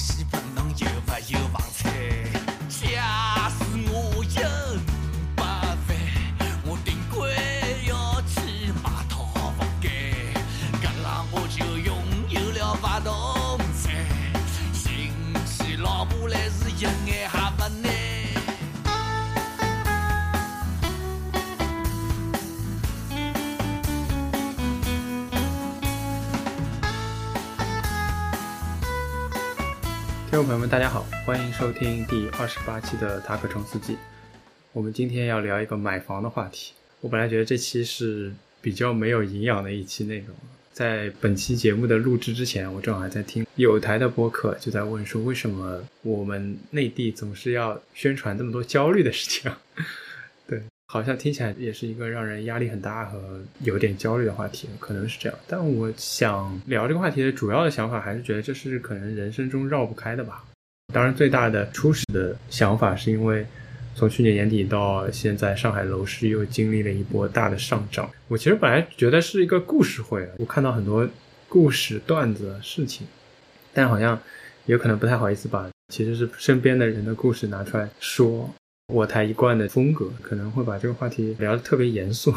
人大家好，欢迎收听第二十八期的《塔可冲四季》。我们今天要聊一个买房的话题。我本来觉得这期是比较没有营养的一期内容。在本期节目的录制之前，我正好还在听有台的播客，就在问说，为什么我们内地总是要宣传这么多焦虑的事情？对，好像听起来也是一个让人压力很大和有点焦虑的话题，可能是这样。但我想聊这个话题的主要的想法，还是觉得这是可能人生中绕不开的吧。当然，最大的初始的想法是因为从去年年底到现在，上海楼市又经历了一波大的上涨。我其实本来觉得是一个故事会，我看到很多故事、段子、事情，但好像有可能不太好意思把其实是身边的人的故事拿出来说。我台一贯的风格可能会把这个话题聊得特别严肃。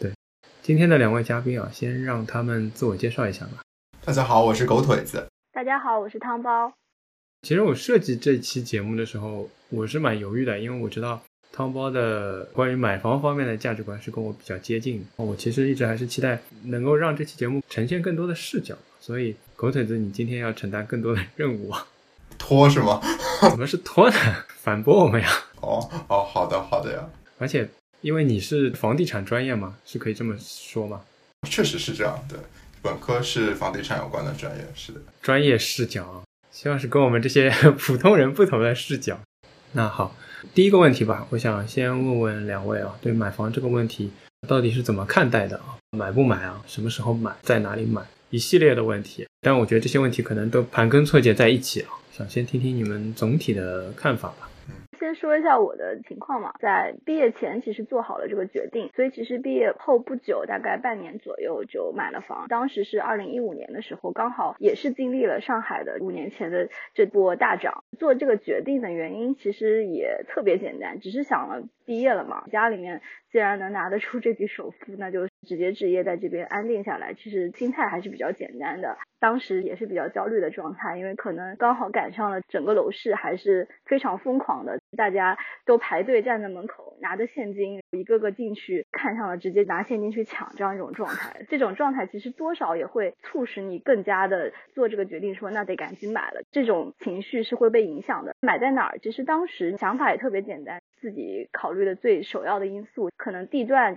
对，今天的两位嘉宾啊，先让他们自我介绍一下吧。大家好，我是狗腿子。大家好，我是汤包。其实我设计这期节目的时候，我是蛮犹豫的，因为我知道汤包的关于买房方面的价值观是跟我比较接近的。我其实一直还是期待能够让这期节目呈现更多的视角，所以狗腿子，你今天要承担更多的任务啊！拖是吗？怎么是拖呢？反驳我们呀！哦哦，好的好的呀。而且因为你是房地产专业嘛，是可以这么说吗？确实是这样的，本科是房地产有关的专业，是的。专业视角啊，希望是跟我们这些普通人不同的视角。那好，第一个问题吧，我想先问问两位啊，对买房这个问题到底是怎么看待的啊？买不买啊？什么时候买？在哪里买？一系列的问题。但我觉得这些问题可能都盘根错节在一起啊，想先听听你们总体的看法吧。先说一下我的情况嘛，在毕业前其实做好了这个决定，所以其实毕业后不久，大概半年左右就买了房。当时是二零一五年的时候，刚好也是经历了上海的五年前的这波大涨。做这个决定的原因其实也特别简单，只是想了毕业了嘛，家里面既然能拿得出这笔首付，那就直接置业在这边安定下来。其实心态还是比较简单的，当时也是比较焦虑的状态，因为可能刚好赶上了整个楼市还是非常疯狂的。大家都排队站在门口，拿着现金，一个个进去，看上了直接拿现金去抢这样一种状态。这种状态其实多少也会促使你更加的做这个决定，说那得赶紧买了。这种情绪是会被影响的。买在哪儿？其实当时想法也特别简单，自己考虑的最首要的因素，可能地段。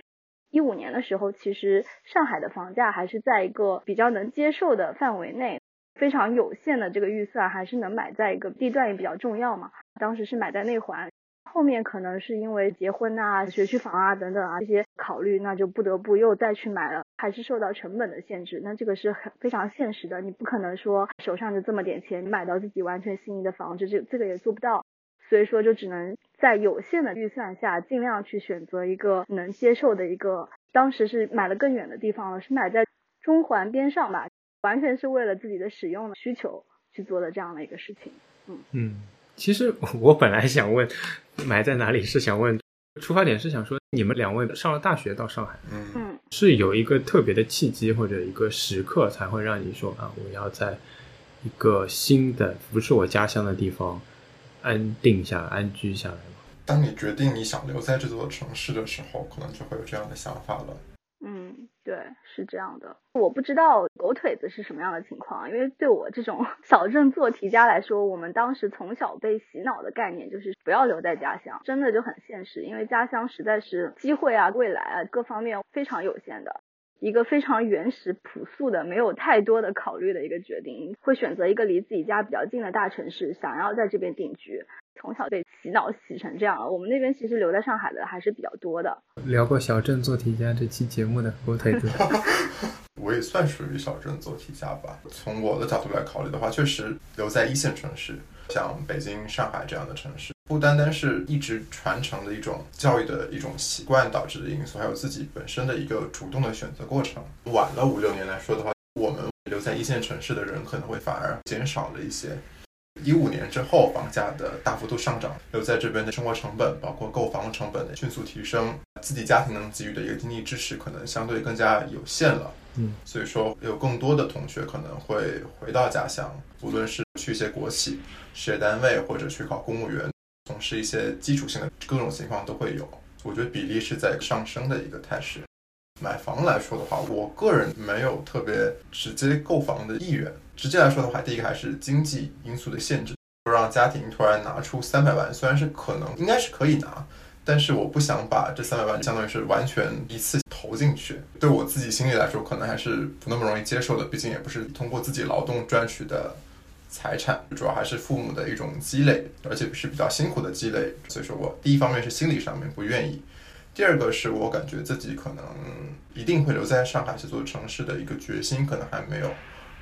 一五年的时候，其实上海的房价还是在一个比较能接受的范围内。非常有限的这个预算，还是能买在一个地段也比较重要嘛。当时是买在内环，后面可能是因为结婚啊、学区房啊等等啊这些考虑，那就不得不又再去买了，还是受到成本的限制。那这个是很非常现实的，你不可能说手上就这么点钱，你买到自己完全心仪的房子，这这个也做不到。所以说，就只能在有限的预算下，尽量去选择一个能接受的一个。当时是买了更远的地方了，是买在中环边上吧。完全是为了自己的使用的需求去做的这样的一个事情，嗯嗯，其实我本来想问买在哪里，是想问出发点是想说你们两位上了大学到上海，嗯，是有一个特别的契机或者一个时刻才会让你说啊，我要在一个新的不是我家乡的地方安定下来、安居下来吗？当你决定你想留在这座城市的时候，可能就会有这样的想法了。嗯，对，是这样的。我不知道狗腿子是什么样的情况，因为对我这种 小镇做题家来说，我们当时从小被洗脑的概念就是不要留在家乡，真的就很现实，因为家乡实在是机会啊、未来啊各方面非常有限的，一个非常原始朴素的、没有太多的考虑的一个决定，会选择一个离自己家比较近的大城市，想要在这边定居。从小被洗脑洗成这样了，我们那边其实留在上海的还是比较多的。聊过小镇做题家这期节目的火腿子，我也算属于小镇做题家吧。从我的角度来考虑的话，确实留在一线城市，像北京、上海这样的城市，不单单是一直传承的一种教育的一种习惯导致的因素，还有自己本身的一个主动的选择过程。晚了五六年来说的话，我们留在一线城市的人可能会反而减少了一些。一五年之后，房价的大幅度上涨，留在这边的生活成本，包括购房成本的迅速提升，自己家庭能给予的一个经济支持可能相对更加有限了。嗯，所以说有更多的同学可能会回到家乡，无论是去一些国企、事业单位，或者去考公务员，从事一些基础性的各种情况都会有。我觉得比例是在上升的一个态势。买房来说的话，我个人没有特别直接购房的意愿。直接来说的话，第一个还是经济因素的限制，不让家庭突然拿出三百万，虽然是可能应该是可以拿，但是我不想把这三百万相当于是完全一次投进去。对我自己心里来说，可能还是不那么容易接受的，毕竟也不是通过自己劳动赚取的财产，主要还是父母的一种积累，而且是比较辛苦的积累。所以说我第一方面是心理上面不愿意。第二个是我感觉自己可能一定会留在上海这座城市的一个决心，可能还没有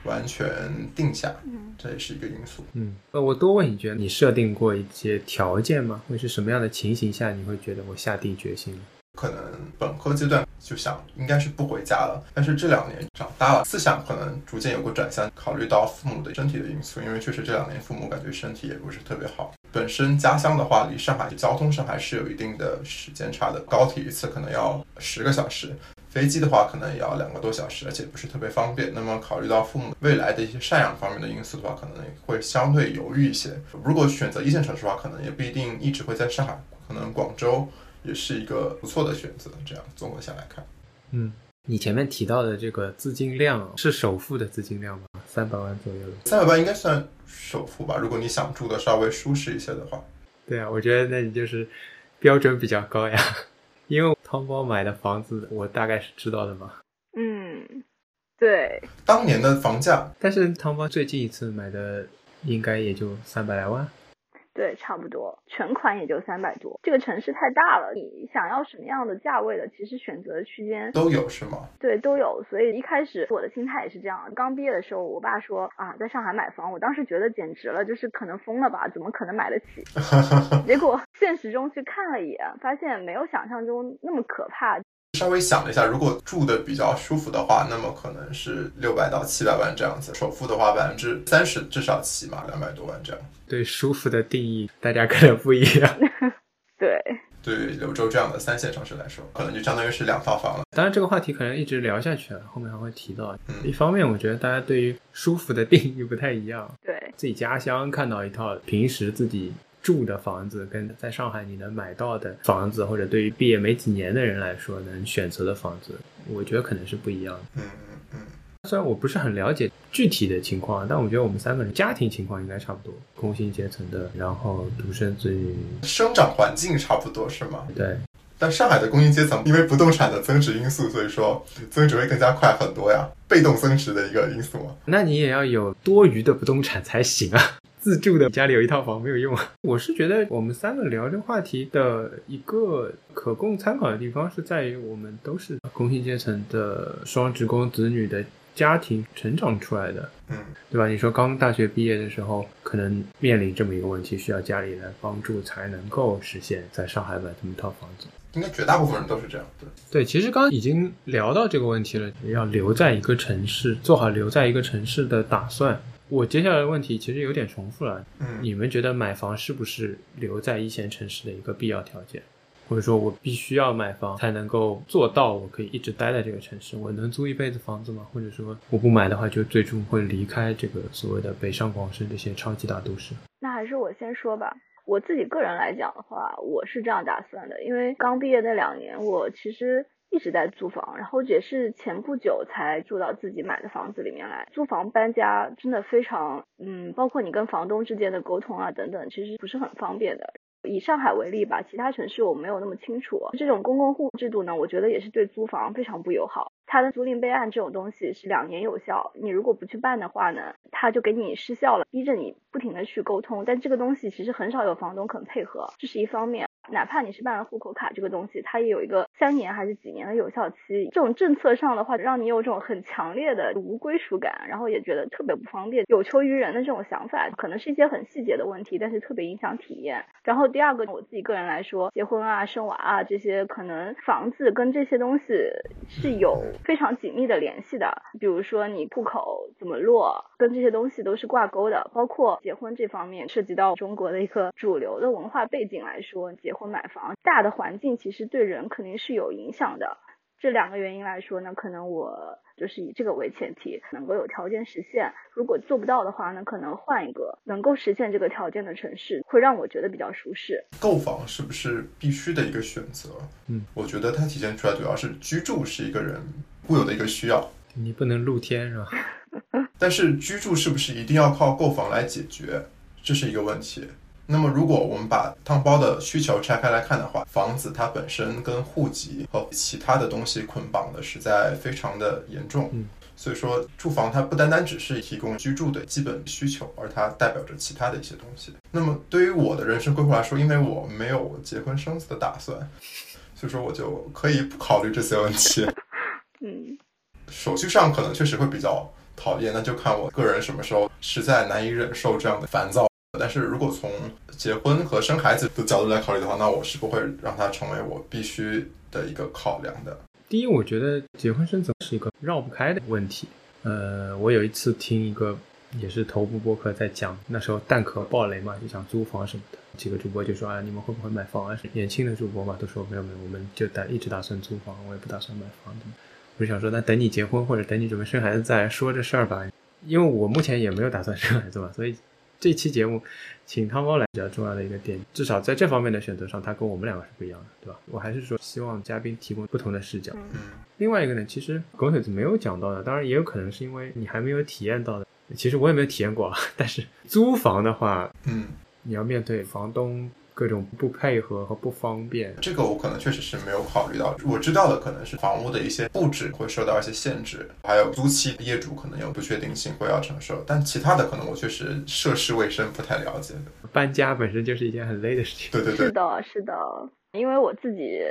完全定下，这也是一个因素。嗯，呃，我多问一句，你设定过一些条件吗？会是什么样的情形下你会觉得我下定决心了？可能本科阶段就想应该是不回家了，但是这两年长大了，思想可能逐渐有个转向，考虑到父母的身体的因素，因为确实这两年父母感觉身体也不是特别好。本身家乡的话，离上海交通上还是有一定的时间差的，高铁一次可能要十个小时，飞机的话可能也要两个多小时，而且不是特别方便。那么考虑到父母未来的一些赡养方面的因素的话，可能会相对犹豫一些。如果选择一线城市的话，可能也不一定一直会在上海，可能广州也是一个不错的选择。这样综合下来看，嗯，你前面提到的这个资金量是首付的资金量吗？三百万左右的，三百万应该算。首付吧，如果你想住的稍微舒适一些的话，对啊，我觉得那你就是标准比较高呀。因为汤包买的房子，我大概是知道的嘛。嗯，对。当年的房价，但是汤包最近一次买的应该也就三百来万。对，差不多，全款也就三百多。这个城市太大了，你想要什么样的价位的，其实选择的区间都有，是吗？对，都有。所以一开始我的心态也是这样。刚毕业的时候，我爸说啊，在上海买房，我当时觉得简直了，就是可能疯了吧？怎么可能买得起？结果现实中去看了一眼，发现没有想象中那么可怕。稍微想了一下，如果住的比较舒服的话，那么可能是六百到七百万这样子。首付的话，百分之三十至少起码两百多万这样。对舒服的定义，大家可能不一样。对，对于柳州这样的三线城市来说，可能就相当于是两套房了。当然，这个话题可能一直聊下去了，后面还会提到。嗯，一方面，我觉得大家对于舒服的定义不太一样。对，自己家乡看到一套，平时自己。住的房子跟在上海你能买到的房子，或者对于毕业没几年的人来说能选择的房子，我觉得可能是不一样的。嗯嗯嗯。虽然我不是很了解具体的情况，但我觉得我们三个人家庭情况应该差不多，工薪阶层的，然后独生子女，生长环境差不多是吗？对。但上海的工薪阶层因为不动产的增值因素，所以说增值会更加快很多呀，被动增值的一个因素嘛。那你也要有多余的不动产才行啊。自住的家里有一套房没有用。我是觉得我们三个聊这个话题的一个可供参考的地方是在于，我们都是工薪阶层的双职工子女的家庭成长出来的，嗯，对吧？你说刚大学毕业的时候，可能面临这么一个问题，需要家里来帮助才能够实现在上海买这么一套房子。应该绝大部分人都是这样，对。对，其实刚刚已经聊到这个问题了，要留在一个城市，做好留在一个城市的打算。我接下来的问题其实有点重复了。嗯，你们觉得买房是不是留在一线城市的一个必要条件？或者说我必须要买房才能够做到我可以一直待在这个城市？我能租一辈子房子吗？或者说我不买的话，就最终会离开这个所谓的北上广深这些超级大都市？那还是我先说吧。我自己个人来讲的话，我是这样打算的，因为刚毕业那两年，我其实。一直在租房，然后也是前不久才住到自己买的房子里面来。租房搬家真的非常，嗯，包括你跟房东之间的沟通啊等等，其实不是很方便的。以上海为例吧，其他城市我没有那么清楚。这种公共户制度呢，我觉得也是对租房非常不友好。它的租赁备案这种东西是两年有效，你如果不去办的话呢，它就给你失效了，逼着你不停的去沟通。但这个东西其实很少有房东肯配合，这是一方面。哪怕你是办了户口卡这个东西，它也有一个三年还是几年的有效期。这种政策上的话，让你有这种很强烈的无归属感，然后也觉得特别不方便，有求于人的这种想法，可能是一些很细节的问题，但是特别影响体验。然后第二个，我自己个人来说，结婚啊、生娃啊这些，可能房子跟这些东西是有非常紧密的联系的。比如说你户口怎么落，跟这些东西都是挂钩的。包括结婚这方面，涉及到中国的一个主流的文化背景来说，结婚买房，大的环境其实对人肯定是有影响的。这两个原因来说呢，可能我就是以这个为前提，能够有条件实现。如果做不到的话那，可能换一个能够实现这个条件的城市，会让我觉得比较舒适。购房是不是必须的一个选择？嗯，我觉得它体现出来主要是居住是一个人固有的一个需要。你不能露天是吧？但是居住是不是一定要靠购房来解决？这是一个问题。那么，如果我们把汤包的需求拆开来看的话，房子它本身跟户籍和其他的东西捆绑的实在非常的严重。嗯，所以说住房它不单单只是提供居住的基本需求，而它代表着其他的一些东西。那么对于我的人生规划来说，因为我没有结婚生子的打算，所以说我就可以不考虑这些问题。嗯，手续上可能确实会比较讨厌，那就看我个人什么时候实在难以忍受这样的烦躁。但是如果从结婚和生孩子的角度来考虑的话，那我是不会让它成为我必须的一个考量的。第一，我觉得结婚生子是一个绕不开的问题。呃，我有一次听一个也是头部播客在讲，那时候蛋壳爆雷嘛，就想租房什么的，几个主播就说啊，你们会不会买房啊？年轻的主播嘛，都说没有没有，我们就打一直打算租房，我也不打算买房的。我就想说，那等你结婚或者等你准备生孩子再说这事儿吧，因为我目前也没有打算生孩子嘛，所以。这期节目，请汤包来比较重要的一个点，至少在这方面的选择上，他跟我们两个是不一样的，对吧？我还是说希望嘉宾提供不同的视角。嗯，另外一个呢，其实狗腿子没有讲到的，当然也有可能是因为你还没有体验到的。其实我也没有体验过，但是租房的话，嗯，你要面对房东。各种不配合和不方便，这个我可能确实是没有考虑到。我知道的可能是房屋的一些布置会受到一些限制，还有租期业主可能有不确定性会要承受。但其他的可能我确实涉世未深，不太了解。搬家本身就是一件很累的事情。对对对，是的，是的，因为我自己。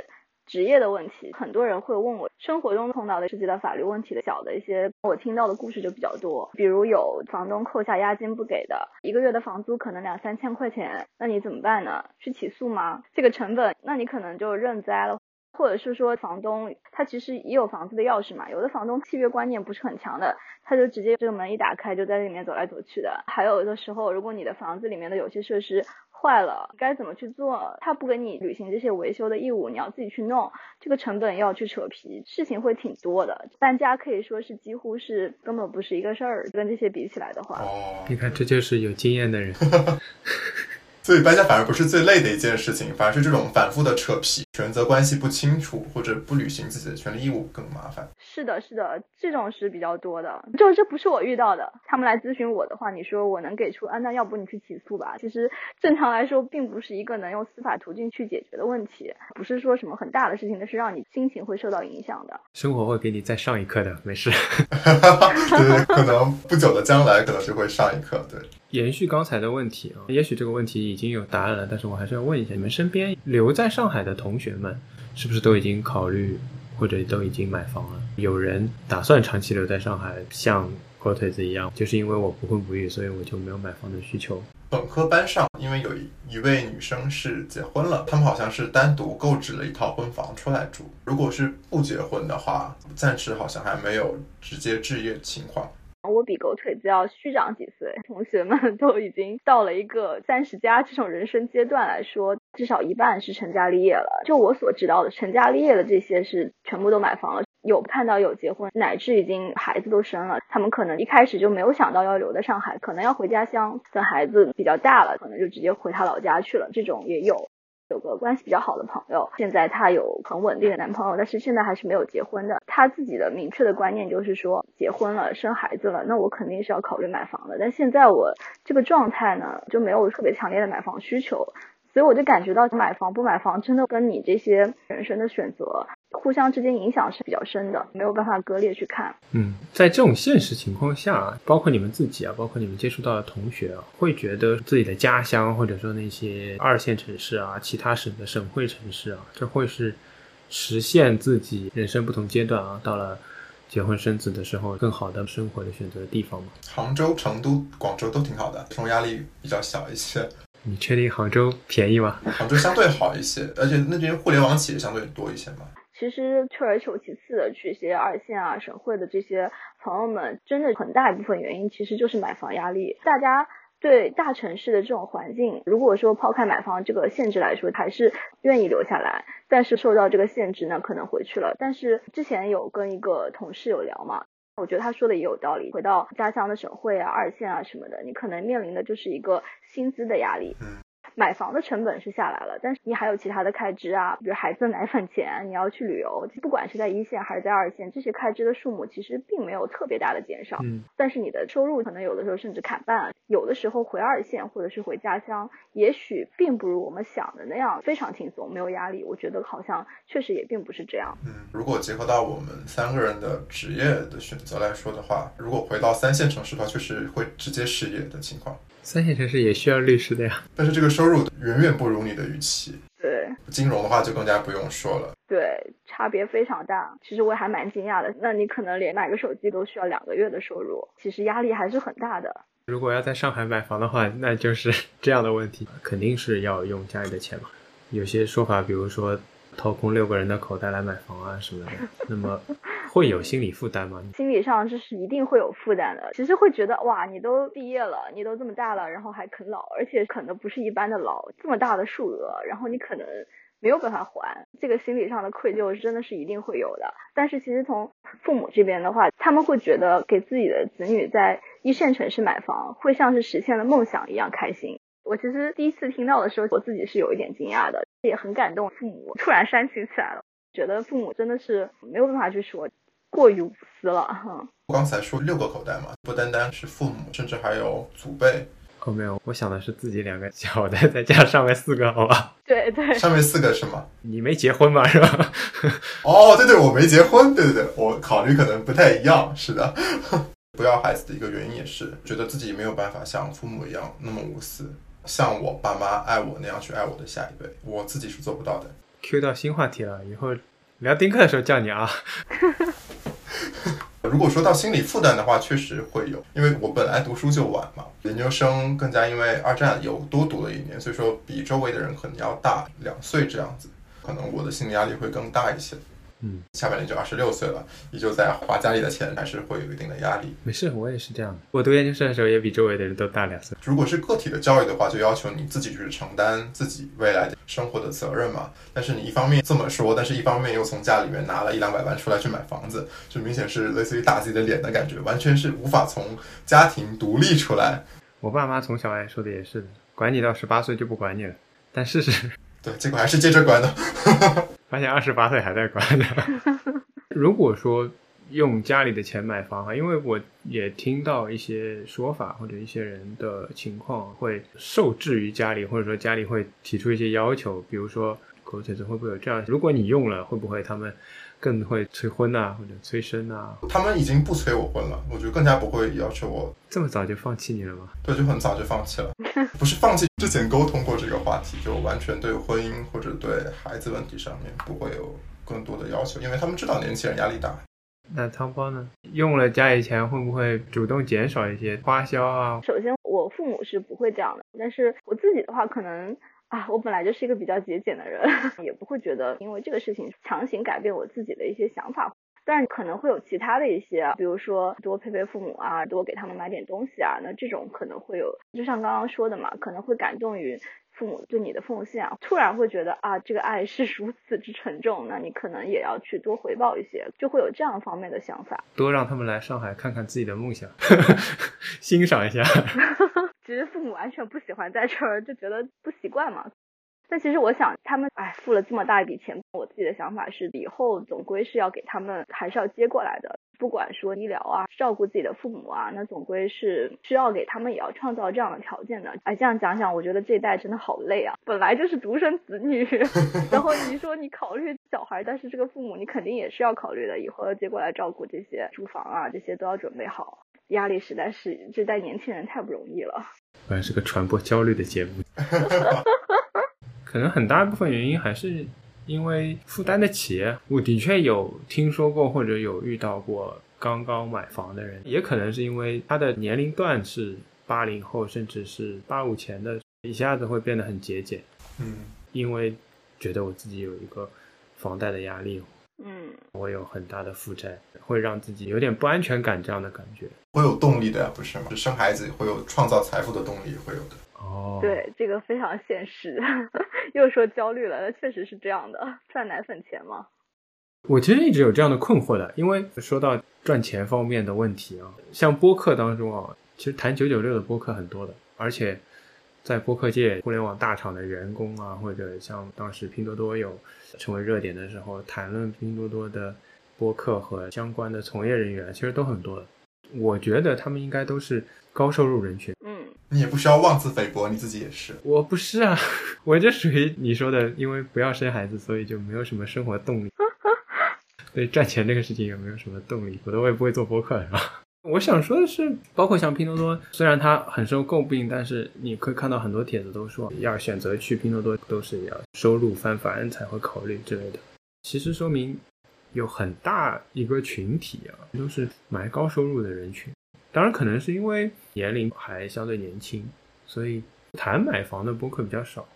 职业的问题，很多人会问我生活中碰到的涉及到法律问题的小的一些，我听到的故事就比较多。比如有房东扣下押金不给的，一个月的房租可能两三千块钱，那你怎么办呢？去起诉吗？这个成本，那你可能就认栽了。或者是说房东他其实也有房子的钥匙嘛，有的房东契约观念不是很强的，他就直接这个门一打开就在里面走来走去的。还有的时候，如果你的房子里面的有些设施，坏了该怎么去做？他不给你履行这些维修的义务，你要自己去弄，这个成本要去扯皮，事情会挺多的。搬家可以说是几乎是根本不是一个事儿，跟这些比起来的话。哦，你看这就是有经验的人。所以搬家反而不是最累的一件事情，反而是这种反复的扯皮、权责关系不清楚或者不履行自己的权利义务更麻烦。是的，是的，这种是比较多的。就这不是我遇到的，他们来咨询我的话，你说我能给出啊？那要不你去起诉吧？其实正常来说，并不是一个能用司法途径去解决的问题，不是说什么很大的事情，那是让你心情会受到影响的。生活会给你再上一课的，没事。对，可能不久的将来可能就 会上一课。对。延续刚才的问题啊，也许这个问题已经有答案了，但是我还是要问一下，你们身边留在上海的同学们，是不是都已经考虑或者都已经买房了？有人打算长期留在上海，像火腿子一样，就是因为我不婚不育，所以我就没有买房的需求。本科班上，因为有一位女生是结婚了，他们好像是单独购置了一套婚房出来住。如果是不结婚的话，暂时好像还没有直接置业情况。我比狗腿子要虚长几岁，同学们都已经到了一个三十加这种人生阶段来说，至少一半是成家立业了。就我所知道的，成家立业的这些是全部都买房了，有看到有结婚，乃至已经孩子都生了。他们可能一开始就没有想到要留在上海，可能要回家乡，等孩子比较大了，可能就直接回他老家去了。这种也有。有个关系比较好的朋友，现在她有很稳定的男朋友，但是现在还是没有结婚的。她自己的明确的观念就是说，结婚了生孩子了，那我肯定是要考虑买房的。但现在我这个状态呢，就没有特别强烈的买房需求，所以我就感觉到买房不买房真的跟你这些人生的选择互相之间影响是比较深的，没有办法割裂去看。嗯，在这种现实情况下，包括你们自己啊，包括你们接触到的同学啊，会觉得自己的家乡或者说那些二线城市啊，其他省的省会城市啊，这会是实现自己人生不同阶段啊，到了结婚生子的时候更好的生活的选择的地方吗？杭州、成都、广州都挺好的，生活压力比较小一些。你确定杭州便宜吗？杭州相对好一些，而且那边互联网企业相对多一些嘛。其实退而求其次的去一些二线啊、省会的这些朋友们，真的很大一部分原因其实就是买房压力。大家对大城市的这种环境，如果说抛开买房这个限制来说，还是愿意留下来。但是受到这个限制呢，可能回去了。但是之前有。跟一个同事有。聊嘛，我觉得他说的也有道理。回到家乡的省会啊、二线啊什么的，你可能面临的就是一个薪资的压力。买房的成本是下来了，但是你还有其他的开支啊，比如孩子的奶粉钱，你要去旅游，不管是在一线还是在二线，这些开支的数目其实并没有特别大的减少。嗯，但是你的收入可能有的时候甚至砍半，有的时候回二线或者是回家乡，也许并不如我们想的那样非常轻松，没有压力。我觉得好像确实也并不是这样。嗯，如果结合到我们三个人的职业的选择来说的话，如果回到三线城市的话，确实会直接失业的情况。三线城市也需要律师的呀，但是这个收入远远不如你的预期。对，金融的话就更加不用说了。对，差别非常大。其实我还蛮惊讶的，那你可能连买个手机都需要两个月的收入，其实压力还是很大的。如果要在上海买房的话，那就是 这样的问题，肯定是要用家里的钱嘛。有些说法，比如说掏空六个人的口袋来买房啊什么的，那么。会有心理负担吗？心理上这是一定会有负担的。其实会觉得哇，你都毕业了，你都这么大了，然后还啃老，而且啃的不是一般的老，这么大的数额，然后你可能没有办法还，这个心理上的愧疚真的是一定会有的。但是其实从父母这边的话，他们会觉得给自己的子女在一线城市买房，会像是实现了梦想一样开心。我其实第一次听到的时候，我自己是有一点惊讶的，也很感动。父母突然煽情起来了，觉得父母真的是没有办法去说。过于无私了哈。刚才说六个口袋嘛，不单单是父母，甚至还有祖辈。哦，没有，我想的是自己两个小的，再加上面四个，好吧？对对，上面四个是吗？你没结婚嘛，是吧？哦，对对，我没结婚，对对对，我考虑可能不太一样，是的。不要孩子的一个原因也是觉得自己没有办法像父母一样那么无私，像我爸妈爱我那样去爱我的下一辈，我自己是做不到的。Q 到新话题了，以后聊丁克的时候叫你啊。如果说到心理负担的话，确实会有，因为我本来读书就晚嘛，研究生更加因为二战有多读了一年，所以说比周围的人可能要大两岁这样子，可能我的心理压力会更大一些。嗯，下半年就二十六岁了，依旧在花家里的钱，还是会有一定的压力。没事，我也是这样的。我读研究生的时候，也比周围的人都大两岁。如果是个体的教育的话，就要求你自己去承担自己未来的生活的责任嘛。但是你一方面这么说，但是一方面又从家里面拿了一两百万出来去买房子，就明显是类似于打自己的脸的感觉，完全是无法从家庭独立出来。我爸妈从小来说的也是，管你到十八岁就不管你了。但事实，对，结果还是接着管的。发现二十八岁还在管呢。如果说用家里的钱买房啊，因为我也听到一些说法或者一些人的情况，会受制于家里，或者说家里会提出一些要求，比如说狗腿子会不会有这样？如果你用了，会不会他们更会催婚啊，或者催生啊？他们已经不催我婚了，我觉得更加不会要求我这么早就放弃你了吗？对，就很早就放弃了，不是放弃。之前沟通过这个话题，就完全对婚姻或者对孩子问题上面不会有更多的要求，因为他们知道年轻人压力大。那汤包呢？用了家里钱会不会主动减少一些花销啊？首先，我父母是不会这样的，但是我自己的话，可能啊，我本来就是一个比较节俭的人，也不会觉得因为这个事情强行改变我自己的一些想法。但是可能会有其他的一些，比如说多陪陪父母啊，多给他们买点东西啊，那这种可能会有，就像刚刚说的嘛，可能会感动于。父母对你的奉献啊，突然会觉得啊，这个爱是如此之沉重，那你可能也要去多回报一些，就会有这样方面的想法。多让他们来上海看看自己的梦想，欣赏一下。其实父母完全不喜欢在这儿，就觉得不习惯嘛。但其实我想，他们哎付了这么大一笔钱，我自己的想法是，以后总归是要给他们，还是要接过来的。不管说医疗啊，照顾自己的父母啊，那总归是需要给他们也要创造这样的条件的。哎，这样讲讲，我觉得这一代真的好累啊！本来就是独生子女，然后你说你考虑小孩，但是这个父母你肯定也是要考虑的，以后要接过来照顾这些住房啊，这些都要准备好。压力实在是这代年轻人太不容易了。果然是个传播焦虑的节目。可能很大一部分原因还是因为负担得起。我的确有听说过或者有遇到过刚刚买房的人，也可能是因为他的年龄段是八零后，甚至是八五前的，一下子会变得很节俭。嗯，因为觉得我自己有一个房贷的压力，嗯，我有很大的负债，会让自己有点不安全感这样的感觉。会有动力的呀，不是吗？生孩子会有创造财富的动力，会有的。哦，对，这个非常现实。又说焦虑了，那确实是这样的，赚奶粉钱嘛。我其实一直有这样的困惑的，因为说到赚钱方面的问题啊，像播客当中啊，其实谈九九六的播客很多的，而且在播客界，互联网大厂的员工啊，或者像当时拼多多有成为热点的时候，谈论拼多多的播客和相关的从业人员，其实都很多的。我觉得他们应该都是高收入人群。嗯，你也不需要妄自菲薄，你自己也是。我不是啊，我就属于你说的，因为不要生孩子，所以就没有什么生活动力。对赚钱这个事情有没有什么动力，否则我也不会做播客，是吧？我想说的是，包括像拼多多，虽然它很受诟病，但是你可以看到很多帖子都说，要选择去拼多多，都是要收入翻番才会考虑之类的。其实说明有很大一个群体啊，都是买高收入的人群。当然，可能是因为年龄还相对年轻，所以谈买房的博客比较少。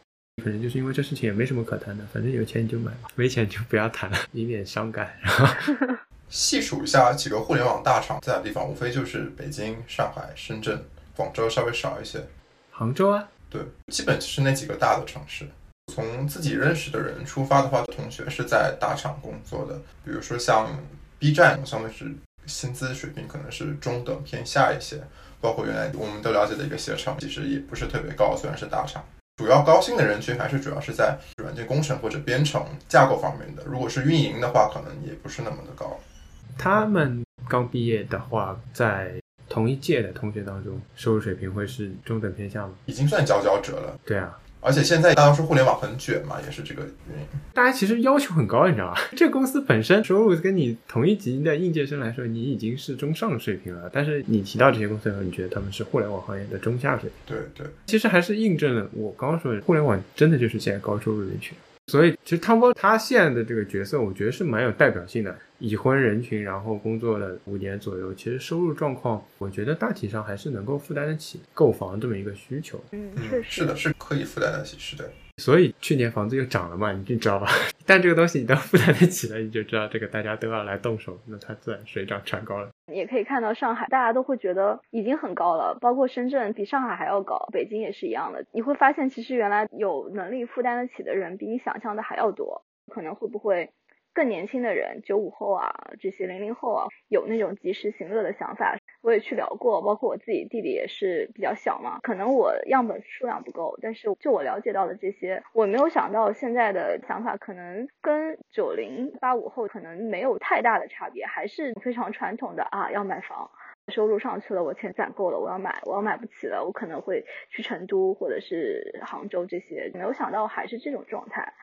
可能就是因为这事情也没什么可谈的，反正有钱你就买吧，没钱就不要谈了，以免伤感。细数一下几个互联网大厂在的地方，无非就是北京、上海、深圳、广州稍微少一些。杭州啊，对，基本是那几个大的城市。从自己认识的人出发的话，同学是在大厂工作的，比如说像 B 站，相对是薪资水平可能是中等偏下一些。包括原来我们都了解的一个携程，其实也不是特别高，虽然是大厂。主要高薪的人群还是主要是在软件工程或者编程架构方面的。如果是运营的话，可能也不是那么的高。他们刚毕业的话，在同一届的同学当中，收入水平会是中等偏下吗？已经算佼佼者了。对啊，而且现在大家说互联网很卷嘛，也是这个原因。大家其实要求很高，你知道吧？这个公司本身收入跟你同一级的应届生来说，你已经是中上水平了。但是你提到这些公司的时候，你觉得他们是互联网行业的中下水平？对对，其实还是印证了我刚刚说的，互联网真的就是现在高收入人群。所以，其实汤波他现在的这个角色，我觉得是蛮有代表性的。已婚人群，然后工作了五年左右，其实收入状况，我觉得大体上还是能够负担得起购房这么一个需求。嗯，嗯，确实是的，是可以负担得起，是的。所以去年房子又涨了嘛，你就知道吧。但这个东西你都负担得起了，你就知道这个大家都要来动手，那它自然水涨船高了。也可以看到上海，大家都会觉得已经很高了，包括深圳比上海还要高，北京也是一样的。你会发现，其实原来有能力负担得起的人，比你想象的还要多。可能会不会更年轻的人，九五后啊，这些零零后啊，有那种及时行乐的想法？我也去聊过，包括我自己弟弟也是比较小嘛，可能我样本数量不够，但是就我了解到的这些，我没有想到现在的想法可能跟九零八五后可能没有太大的差别，还是非常传统的啊，要买房。收入上去了，我钱攒够了，我要买，我要买不起了，我可能会去成都或者是杭州这些，没有想到还是这种状态。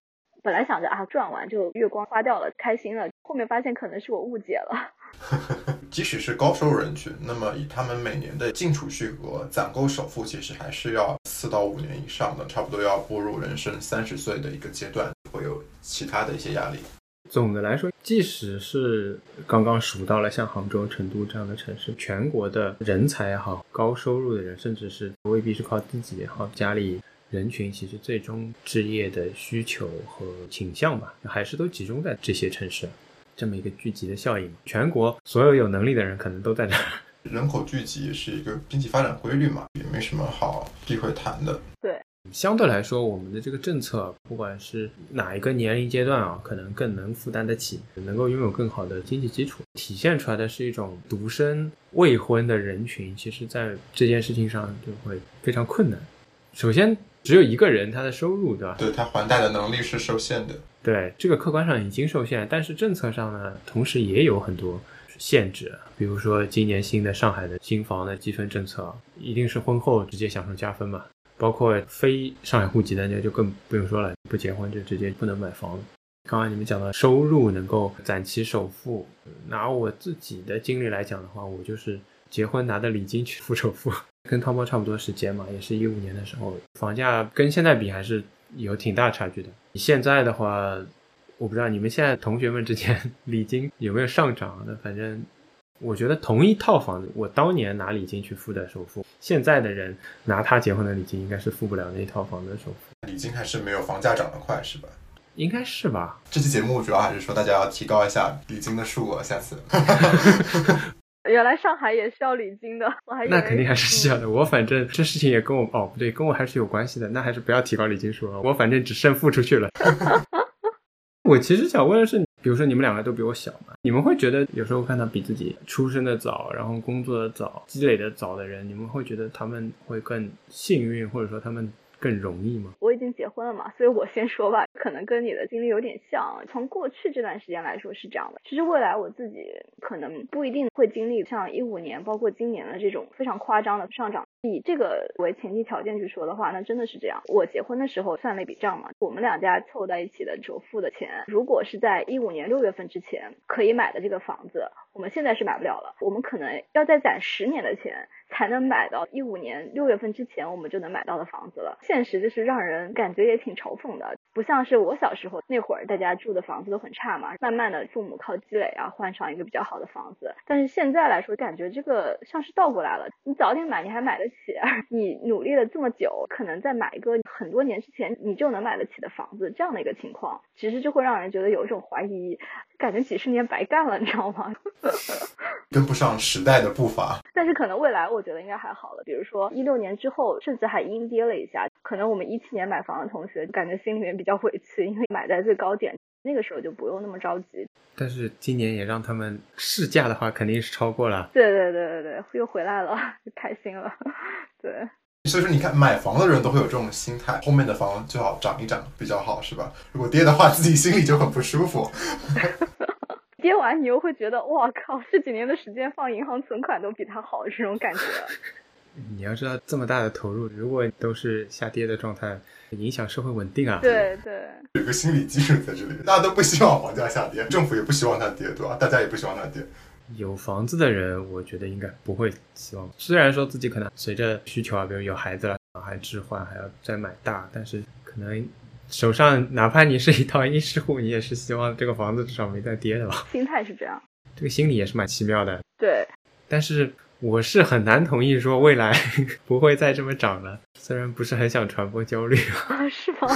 本来想着啊，赚完就月光花掉了，开心了，后面发现可能是我误解了。即使是高收入人群，那么以他们每年的净储蓄额攒够首付，其实还是要四到五年以上的，差不多要步入人生三十岁的一个阶段，会有其他的一些压力。总的来说，即使是刚刚数到了像杭州、成都这样的城市，全国的人才也好，高收入的人，甚至是未必是靠自己也好，家里人群其实最终置业的需求和倾向吧，还是都集中在这些城市，这么一个聚集的效应。全国所有有能力的人可能都在这儿。人口聚集是一个经济发展规律嘛，也没什么好避讳谈的。对，相对来说，我们的这个政策，不管是哪一个年龄阶段啊，可能更能负担得起，能够拥有更好的经济基础，体现出来的是一种独身未婚的人群，其实在这件事情上就会非常困难。首先，只有一个人，他的收入，对吧？对他还贷的能力是受限的。对，这个客观上已经受限，但是政策上呢，同时也有很多限制，比如说今年新的上海的新房的积分政策，一定是婚后直接享受加分嘛。包括非上海户籍的那就更不用说了，不结婚就直接不能买房。刚刚你们讲到收入能够攒齐首付，拿我自己的经历来讲的话，我就是结婚拿的礼金去付首付，跟汤包差不多时间嘛，也是一五年的时候，房价跟现在比还是有挺大差距的。现在的话，我不知道你们现在同学们之间 礼金有没有上涨那反正。我觉得同一套房子，我当年拿礼金去付的首付，现在的人拿他结婚的礼金，应该是付不了那一套房子的首付。礼金还是没有房价涨得快，是吧？应该是吧。这期节目主要还是说大家要提高一下礼金的数额，下次。原来上海也需要礼金的，我还那肯定还是需要的。我反正这事情也跟我哦不对，跟我还是有关系的。那还是不要提高礼金数了，我反正只剩付出去了。我其实想问的是。比如说你们两个都比我小嘛，你们会觉得有时候看到比自己出生的早，然后工作的早、积累的早的人，你们会觉得他们会更幸运，或者说他们？更容易吗？我已经结婚了嘛，所以我先说吧，可能跟你的经历有点像。从过去这段时间来说是这样的，其实未来我自己可能不一定会经历像一五年，包括今年的这种非常夸张的上涨。以这个为前提条件去说的话，那真的是这样。我结婚的时候算了一笔账嘛，我们两家凑在一起的首付的钱，如果是在一五年六月份之前可以买的这个房子，我们现在是买不了了，我们可能要再攒十年的钱。才能买到一五年六月份之前我们就能买到的房子了。现实就是让人感觉也挺嘲讽的，不像是我小时候那会儿，大家住的房子都很差嘛，慢慢的父母靠积累啊换上一个比较好的房子。但是现在来说，感觉这个像是倒过来了，你早点买你还买得起，你努力了这么久，可能再买一个很多年之前你就能买得起的房子，这样的一个情况，其实就会让人觉得有一种怀疑，感觉几十年白干了，你知道吗？跟不上时代的步伐。但是可能未来。我觉得应该还好了，比如说一六年之后，甚至还阴跌了一下。可能我们一七年买房的同学，感觉心里面比较委屈，因为买在最高点，那个时候就不用那么着急。但是今年也让他们试价的话，肯定是超过了。对对对对对，又回来了，开心了。对，所以说你看，买房的人都会有这种心态，后面的房最好涨一涨比较好，是吧？如果跌的话，自己心里就很不舒服。跌完你又会觉得，哇靠！这几年的时间放银行存款都比它好，这种感觉。你要知道，这么大的投入，如果都是下跌的状态，影响社会稳定啊。对对。有个心理基础在这里，大家都不希望房价下跌，政府也不希望它跌，对吧？大家也不希望它跌。有房子的人，我觉得应该不会希望。虽然说自己可能随着需求啊，比如有孩子了，还置换，还要再买大，但是可能。手上哪怕你是一套一室户，你也是希望这个房子至少没再跌的吧？心态是这样，这个心理也是蛮奇妙的。对，但是我是很难同意说未来 不会再这么涨了。虽然不是很想传播焦虑啊，是吗？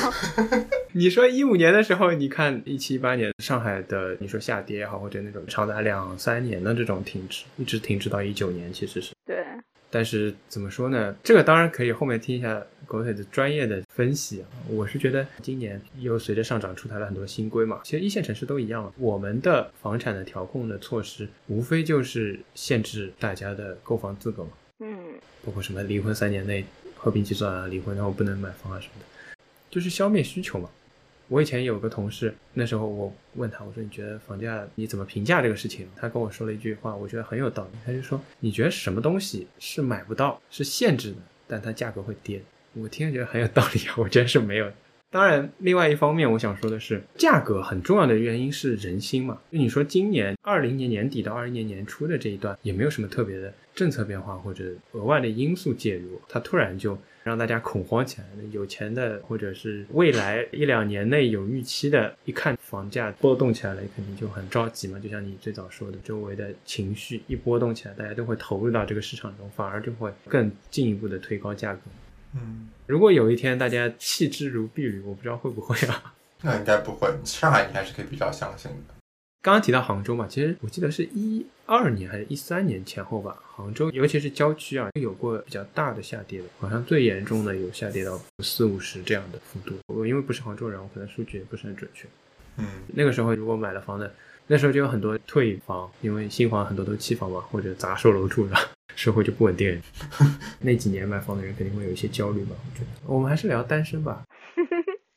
你说一五年的时候，你看一七一八年上海的，你说下跌也好，或者那种长达两三年的这种停滞，一直停滞到一九年，其实是对。但是怎么说呢？这个当然可以后面听一下狗腿的专业的分析啊。我是觉得今年又随着上涨出台了很多新规嘛，其实一线城市都一样，我们的房产的调控的措施无非就是限制大家的购房资格嘛。嗯，包括什么离婚三年内合并计算啊，离婚然后不能买房啊什么的，就是消灭需求嘛。我以前有个同事，那时候我问他，我说你觉得房价你怎么评价这个事情？他跟我说了一句话，我觉得很有道理。他就说，你觉得什么东西是买不到，是限制的，但它价格会跌？我听着觉得很有道理啊，我觉得是没有。当然，另外一方面，我想说的是，价格很重要的原因是人心嘛。就你说今年二零年年底到二一年年初的这一段，也没有什么特别的政策变化或者额外的因素介入，它突然就。让大家恐慌起来了，有钱的或者是未来一两年内有预期的，一看房价波动起来了，肯定就很着急嘛。就像你最早说的，周围的情绪一波动起来，大家都会投入到这个市场中，反而就会更进一步的推高价格。嗯，如果有一天大家弃之如敝履，我不知道会不会啊？那应该不会，上海你还是可以比较相信的。刚刚提到杭州嘛，其实我记得是一二年还是一三年前后吧。杭州尤其是郊区啊，有过比较大的下跌的，好像最严重的有下跌到四五十这样的幅度。我因为不是杭州人，我可能数据也不是很准确。嗯，那个时候如果买了房的，那时候就有很多退房，因为新房很多都期房嘛，或者砸售楼处了，社会就不稳定。那几年买房的人肯定会有一些焦虑吧？我觉得我们还是聊单身吧。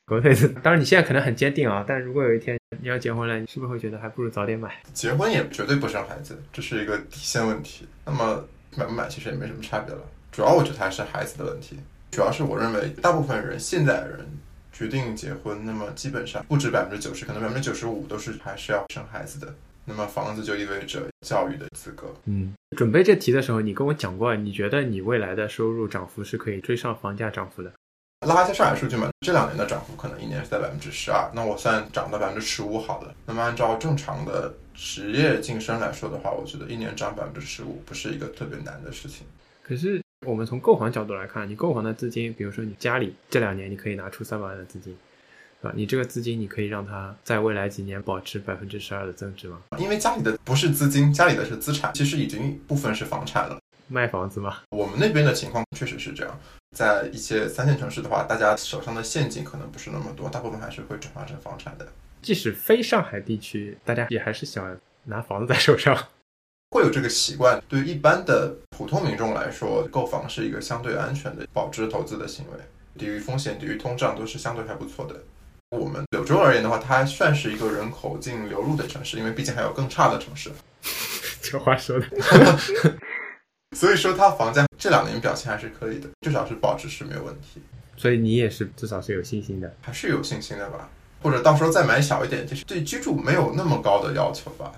狗腿子，当然你现在可能很坚定啊，但如果有一天你要结婚了，你是不是会觉得还不如早点买？结婚也绝对不生孩子，这是一个底线问题。那么买不买其实也没什么差别了，主要我觉得还是孩子的问题。主要是我认为大部分人现在人决定结婚，那么基本上不止百分之九十，可能百分之九十五都是还是要生孩子的。那么房子就意味着教育的资格。嗯，准备这题的时候，你跟我讲过，你觉得你未来的收入涨幅是可以追上房价涨幅的。拉一下上海数据嘛，这两年的涨幅可能一年是在百分之十二，那我算涨到百分之十五好了。那么按照正常的职业晋升来说的话，我觉得一年涨百分之十五不是一个特别难的事情。可是我们从购房角度来看，你购房的资金，比如说你家里这两年你可以拿出三百万的资金，对吧？你这个资金你可以让它在未来几年保持百分之十二的增值吗？因为家里的不是资金，家里的是资产，其实已经部分是房产了。卖房子吗？我们那边的情况确实是这样，在一些三线城市的话，大家手上的现金可能不是那么多，大部分还是会转化成房产的。即使非上海地区，大家也还是喜欢拿房子在手上。会有这个习惯。对于一般的普通民众来说，购房是一个相对安全的保值投资的行为，抵御风险、抵御通胀都是相对还不错的。我们柳州而言的话，它还算是一个人口净流入的城市，因为毕竟还有更差的城市。这话说的。所以说，它房价这两年表现还是可以的，至少是保值是没有问题。所以你也是至少是有信心的，还是有信心的吧？或者到时候再买小一点，其实对居住没有那么高的要求吧。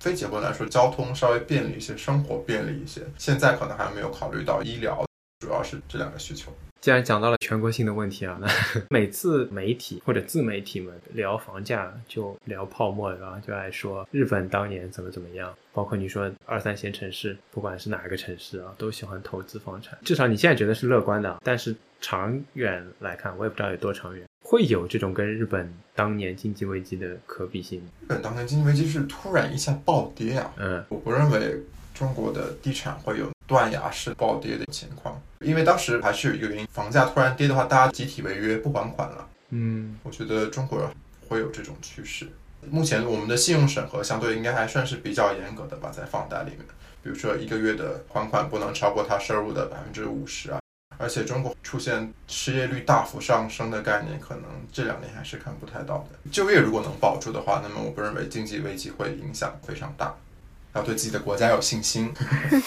非结婚来说，交通稍微便利一些，生活便利一些。现在可能还没有考虑到医疗，主要是这两个需求。既然讲到了全国性的问题啊，那每次媒体或者自媒体们聊房价就聊泡沫，然后就爱说日本当年怎么怎么样，包括你说二三线城市，不管是哪个城市啊，都喜欢投资房产。至少你现在觉得是乐观的，但是长远来看，我也不知道有多长远，会有这种跟日本当年经济危机的可比性。日本当年经济危机是突然一下暴跌啊，嗯，我不认为中国的地产会有断崖式暴跌的情况。因为当时还是有一个原因，房价突然跌的话，大家集体违约不还款了。嗯，我觉得中国会有这种趋势。目前我们的信用审核相对应该还算是比较严格的吧，在房贷里面，比如说一个月的还款不能超过他收入的百分之五十啊。而且中国出现失业率大幅上升的概念，可能这两年还是看不太到的。就业如果能保住的话，那么我不认为经济危机会影响非常大。要对自己的国家有信心。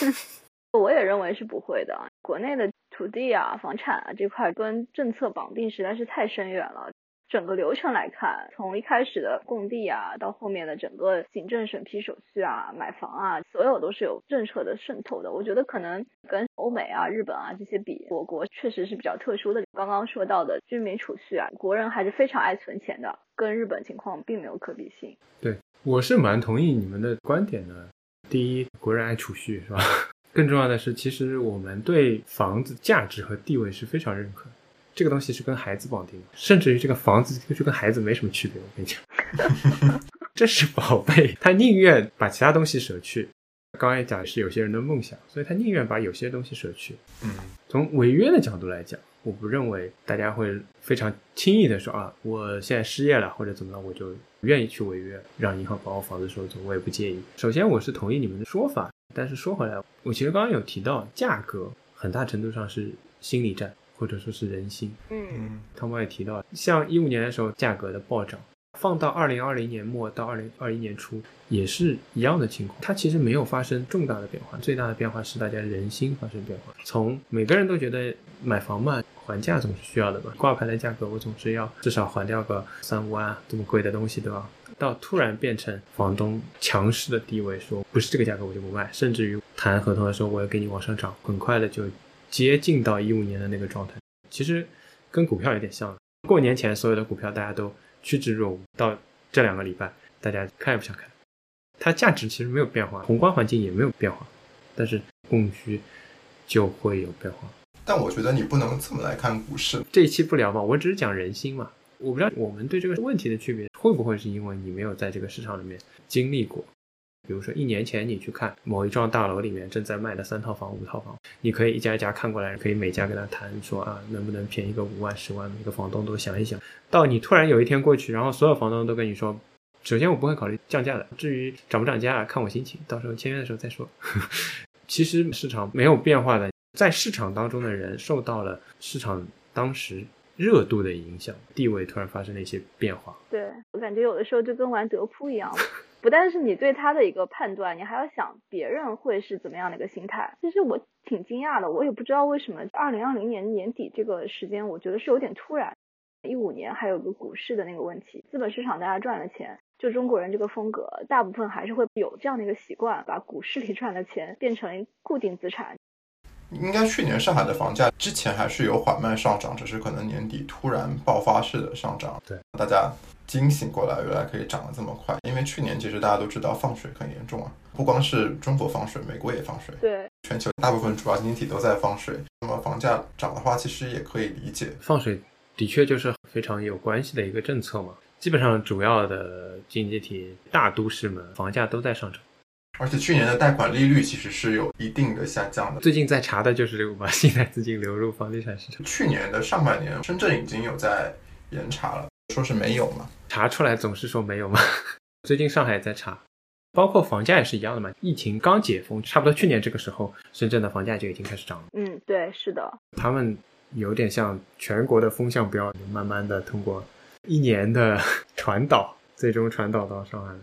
我也认为是不会的。国内的土地啊、房产啊这块跟政策绑定实在是太深远了。整个流程来看，从一开始的供地啊，到后面的整个行政审批手续啊、买房啊，所有都是有政策的渗透的。我觉得可能跟欧美啊、日本啊这些比，我国确实是比较特殊的。刚刚说到的居民储蓄啊，国人还是非常爱存钱的，跟日本情况并没有可比性。对，我是蛮同意你们的观点的。第一，国人爱储蓄是吧？更重要的是，其实我们对房子价值和地位是非常认可，这个东西是跟孩子绑定的，甚至于这个房子就跟孩子没什么区别。我跟你讲，这是宝贝，他宁愿把其他东西舍去。刚才讲的是有些人的梦想，所以他宁愿把有些东西舍去。嗯，从违约的角度来讲，我不认为大家会非常轻易的说啊，我现在失业了或者怎么样，我就愿意去违约，让银行把我房子收走，我也不介意。首先，我是同意你们的说法。但是说回来，我其实刚刚有提到，价格很大程度上是心理战，或者说是人心。嗯，汤姆也提到，像一五年的时候价格的暴涨，放到二零二零年末到二零二一年初也是一样的情况，它其实没有发生重大的变化，最大的变化是大家人心发生变化。从每个人都觉得买房嘛，还价总是需要的嘛，挂牌的价格我总是要至少还掉个三五万，这么贵的东西，对吧？到突然变成房东强势的地位，说不是这个价格我就不卖，甚至于谈合同的时候我要给你往上涨，很快的就接近到一五年的那个状态。其实跟股票有点像，过年前所有的股票大家都趋之若鹜，到这两个礼拜大家看也不想看，它价值其实没有变化，宏观环境也没有变化，但是供需就会有变化。但我觉得你不能这么来看股市。这一期不聊嘛，我只是讲人心嘛。我不知道我们对这个问题的区别会不会是因为你没有在这个市场里面经历过。比如说一年前你去看某一幢大楼里面正在卖的三套房、五套房，你可以一家一家看过来，可以每家跟他谈说啊，能不能便宜个五万、十万，每个房东都想一想。到你突然有一天过去，然后所有房东都跟你说，首先我不会考虑降价的，至于涨不涨价看我心情，到时候签约的时候再说。其实市场没有变化的，在市场当中的人受到了市场当时。热度的影响，地位突然发生了一些变化。对我感觉有的时候就跟玩德扑一样，不但是你对他的一个判断，你还要想别人会是怎么样的一个心态。其实我挺惊讶的，我也不知道为什么二零二零年年底这个时间，我觉得是有点突然。一五年还有个股市的那个问题，资本市场大家赚了钱，就中国人这个风格，大部分还是会有这样的一个习惯，把股市里赚的钱变成固定资产。应该去年上海的房价之前还是有缓慢上涨，只是可能年底突然爆发式的上涨。对，大家惊醒过来，原来可以涨得这么快。因为去年其实大家都知道放水很严重啊，不光是中国放水，美国也放水。对，全球大部分主要经济体都在放水。那么房价涨的话，其实也可以理解。放水的确就是非常有关系的一个政策嘛。基本上主要的经济体大都市们房价都在上涨。而且去年的贷款利率其实是有一定的下降的。最近在查的就是这个把 信贷资金流入房地产市场。去年的上半年，深圳已经有在严查了，说是没有嘛？查出来总是说没有嘛？最近上海也在查，包括房价也是一样的嘛。疫情刚解封，差不多去年这个时候，深圳的房价就已经开始涨了。嗯，对，是的。他们有点像全国的风向标，慢慢的通过一年的 传导，最终传导到上海。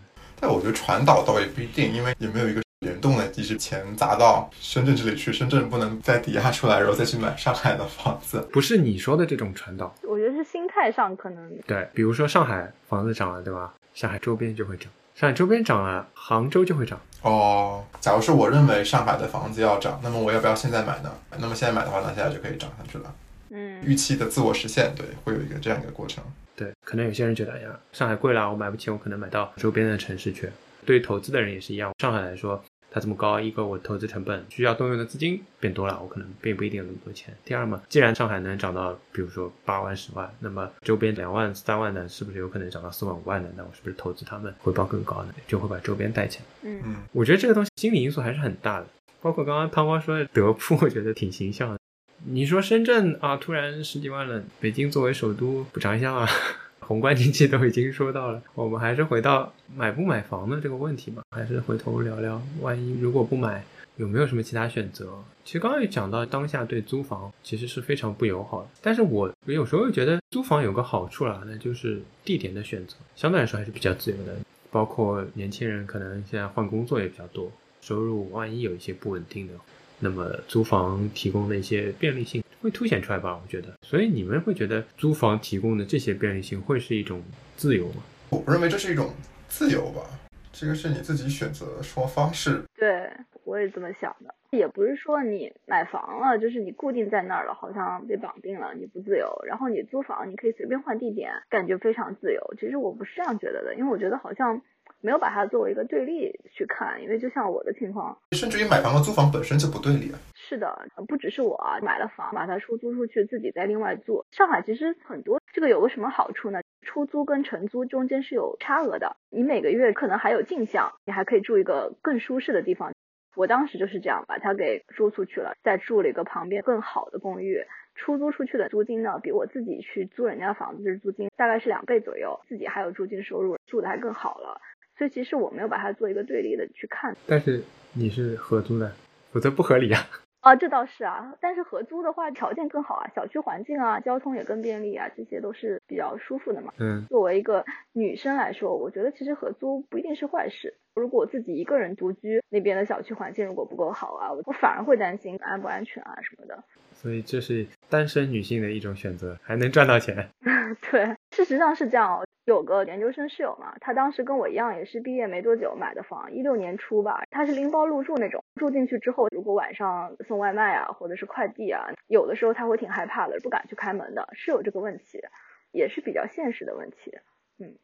但我觉得传导倒也不一定，因为也没有一个联动的机制，钱砸到深圳这里去，深圳不能再抵押出来，然后再去买上海的房子。不是你说的这种传导，我觉得是心态上可能对。比如说上海房子涨了，对吧？上海周边就会涨，上海周边涨了，杭州就会涨。哦，假如说我认为上海的房子要涨，那么我要不要现在买呢？那么现在买的话，那现在就可以涨上去了。嗯，预期的自我实现，对，会有一个这样一个过程。对，可能有些人觉得，哎呀，上海贵了，我买不起，我可能买到周边的城市去。对于投资的人也是一样，上海来说，它这么高，一个我投资成本需要动用的资金变多了，我可能并不一定有那么多钱。第二嘛，既然上海能涨到，比如说八万、十万，那么周边两万、三万的，是不是有可能涨到四万、五万的？那我是不是投资他们回报更高呢？就会把周边带起来。嗯嗯，我觉得这个东西心理因素还是很大的。包括刚刚汤光说的德扑，我觉得挺形象的。你说深圳啊，突然十几万了，北京作为首都补偿一下吗？宏观经济都已经说到了，我们还是回到买不买房的这个问题嘛，还是回头聊聊，万一如果不买，有没有什么其他选择？其实刚刚也讲到，当下对租房其实是非常不友好的。但是我有时候又觉得租房有个好处啦，那就是地点的选择相对来说还是比较自由的，包括年轻人可能现在换工作也比较多，收入万一有一些不稳定的，那么租房提供的一些便利性。会凸显出来吧？我觉得，所以你们会觉得租房提供的这些便利性会是一种自由吗？我不认为这是一种自由吧，这个是你自己选择的生活方式。对，我也这么想的。也不是说你买房了，就是你固定在那儿了，好像被绑定了，你不自由。然后你租房，你可以随便换地点，感觉非常自由。其实我不是这样觉得的，因为我觉得好像。没有把它作为一个对立去看，因为就像我的情况，甚至于买房和租房本身就不对立啊。是的，不只是我买了房，把它出租出去，自己再另外住。上海其实很多，这个有个什么好处呢？出租跟承租中间是有差额的，你每个月可能还有进项，你还可以住一个更舒适的地方。我当时就是这样，把它给租出去了，再住了一个旁边更好的公寓。出租出去的租金呢，比我自己去租人家的房子的租金大概是两倍左右，自己还有租金收入，住的还更好了。所以其实我没有把它做一个对立的去看，但是你是合租的，否则不合理啊。啊，这倒是啊，但是合租的话条件更好啊，小区环境啊，交通也更便利啊，这些都是比较舒服的嘛。嗯，作为一个女生来说，我觉得其实合租不一定是坏事。如果我自己一个人独居，那边的小区环境如果不够好啊，我反而会担心安不安全啊什么的。所以这是单身女性的一种选择，还能赚到钱。对，事实上是这样哦。有个研究生室友嘛，他当时跟我一样，也是毕业没多久买的房，一六年初吧。他是拎包入住那种，住进去之后，如果晚上送外卖啊，或者是快递啊，有的时候他会挺害怕的，不敢去开门的，是有这个问题，也是比较现实的问题。嗯，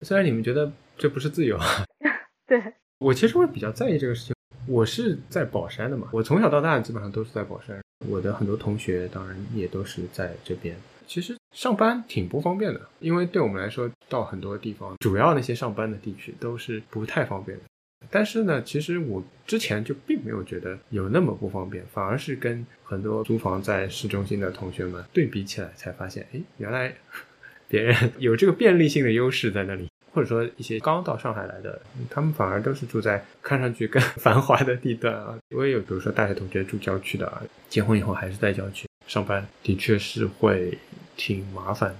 虽然你们觉得这不是自由，对我其实会比较在意这个事情。我是在宝山的嘛，我从小到大基本上都是在宝山，我的很多同学当然也都是在这边。其实上班挺不方便的，因为对我们来说，到很多地方，主要那些上班的地区都是不太方便的。但是呢，其实我之前就并没有觉得有那么不方便，反而是跟很多租房在市中心的同学们对比起来，才发现，哎，原来 别人有这个便利性的优势在那里。或者说一些刚到上海来的，他们反而都是住在 看上去更 繁华的地段啊。我也有，比如说大学同学住郊区的，结婚以后还是在郊区上班，的确是会。挺麻烦的。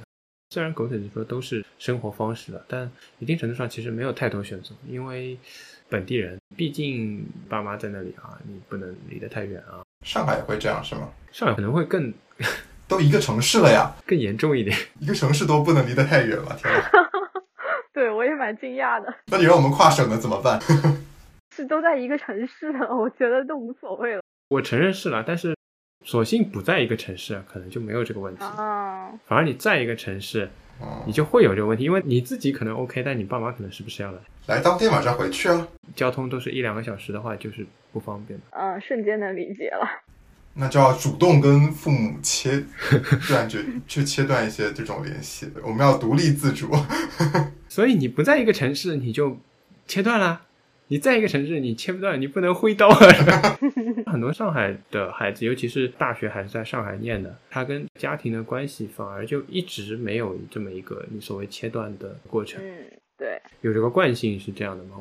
虽然狗腿子说都是生活方式了，但一定程度上其实没有太多选择，因为本地人毕竟爸妈在那里啊，你不能离得太远啊。上海也会这样是吗？上海可能会更都一个城市了呀，更严重一点。一个城市都不能离得太远了，天啊！对我也蛮惊讶的，那你让我们跨省的怎么办？是都在一个城市了，我觉得都无所谓了。我承认是了，但是索性不在一个城市，可能就没有这个问题。啊，反而你在一个城市，哦你就会有这个问题，因为你自己可能 OK，但你爸妈可能是不是要来？来当天晚上回去啊，交通都是一两个小时的话，就是不方便的。嗯，瞬间能理解了。那就要主动跟父母切断绝，去切断一些这种联系。我们要独立自主。所以你不在一个城市，你就切断了；你在一个城市，你切不断，你不能挥刀啊。很多上海的孩子，尤其是大学还是在上海念的，他跟家庭的关系反而就一直没有这么一个你所谓切断的过程。嗯，对，有这个惯性是这样的吗？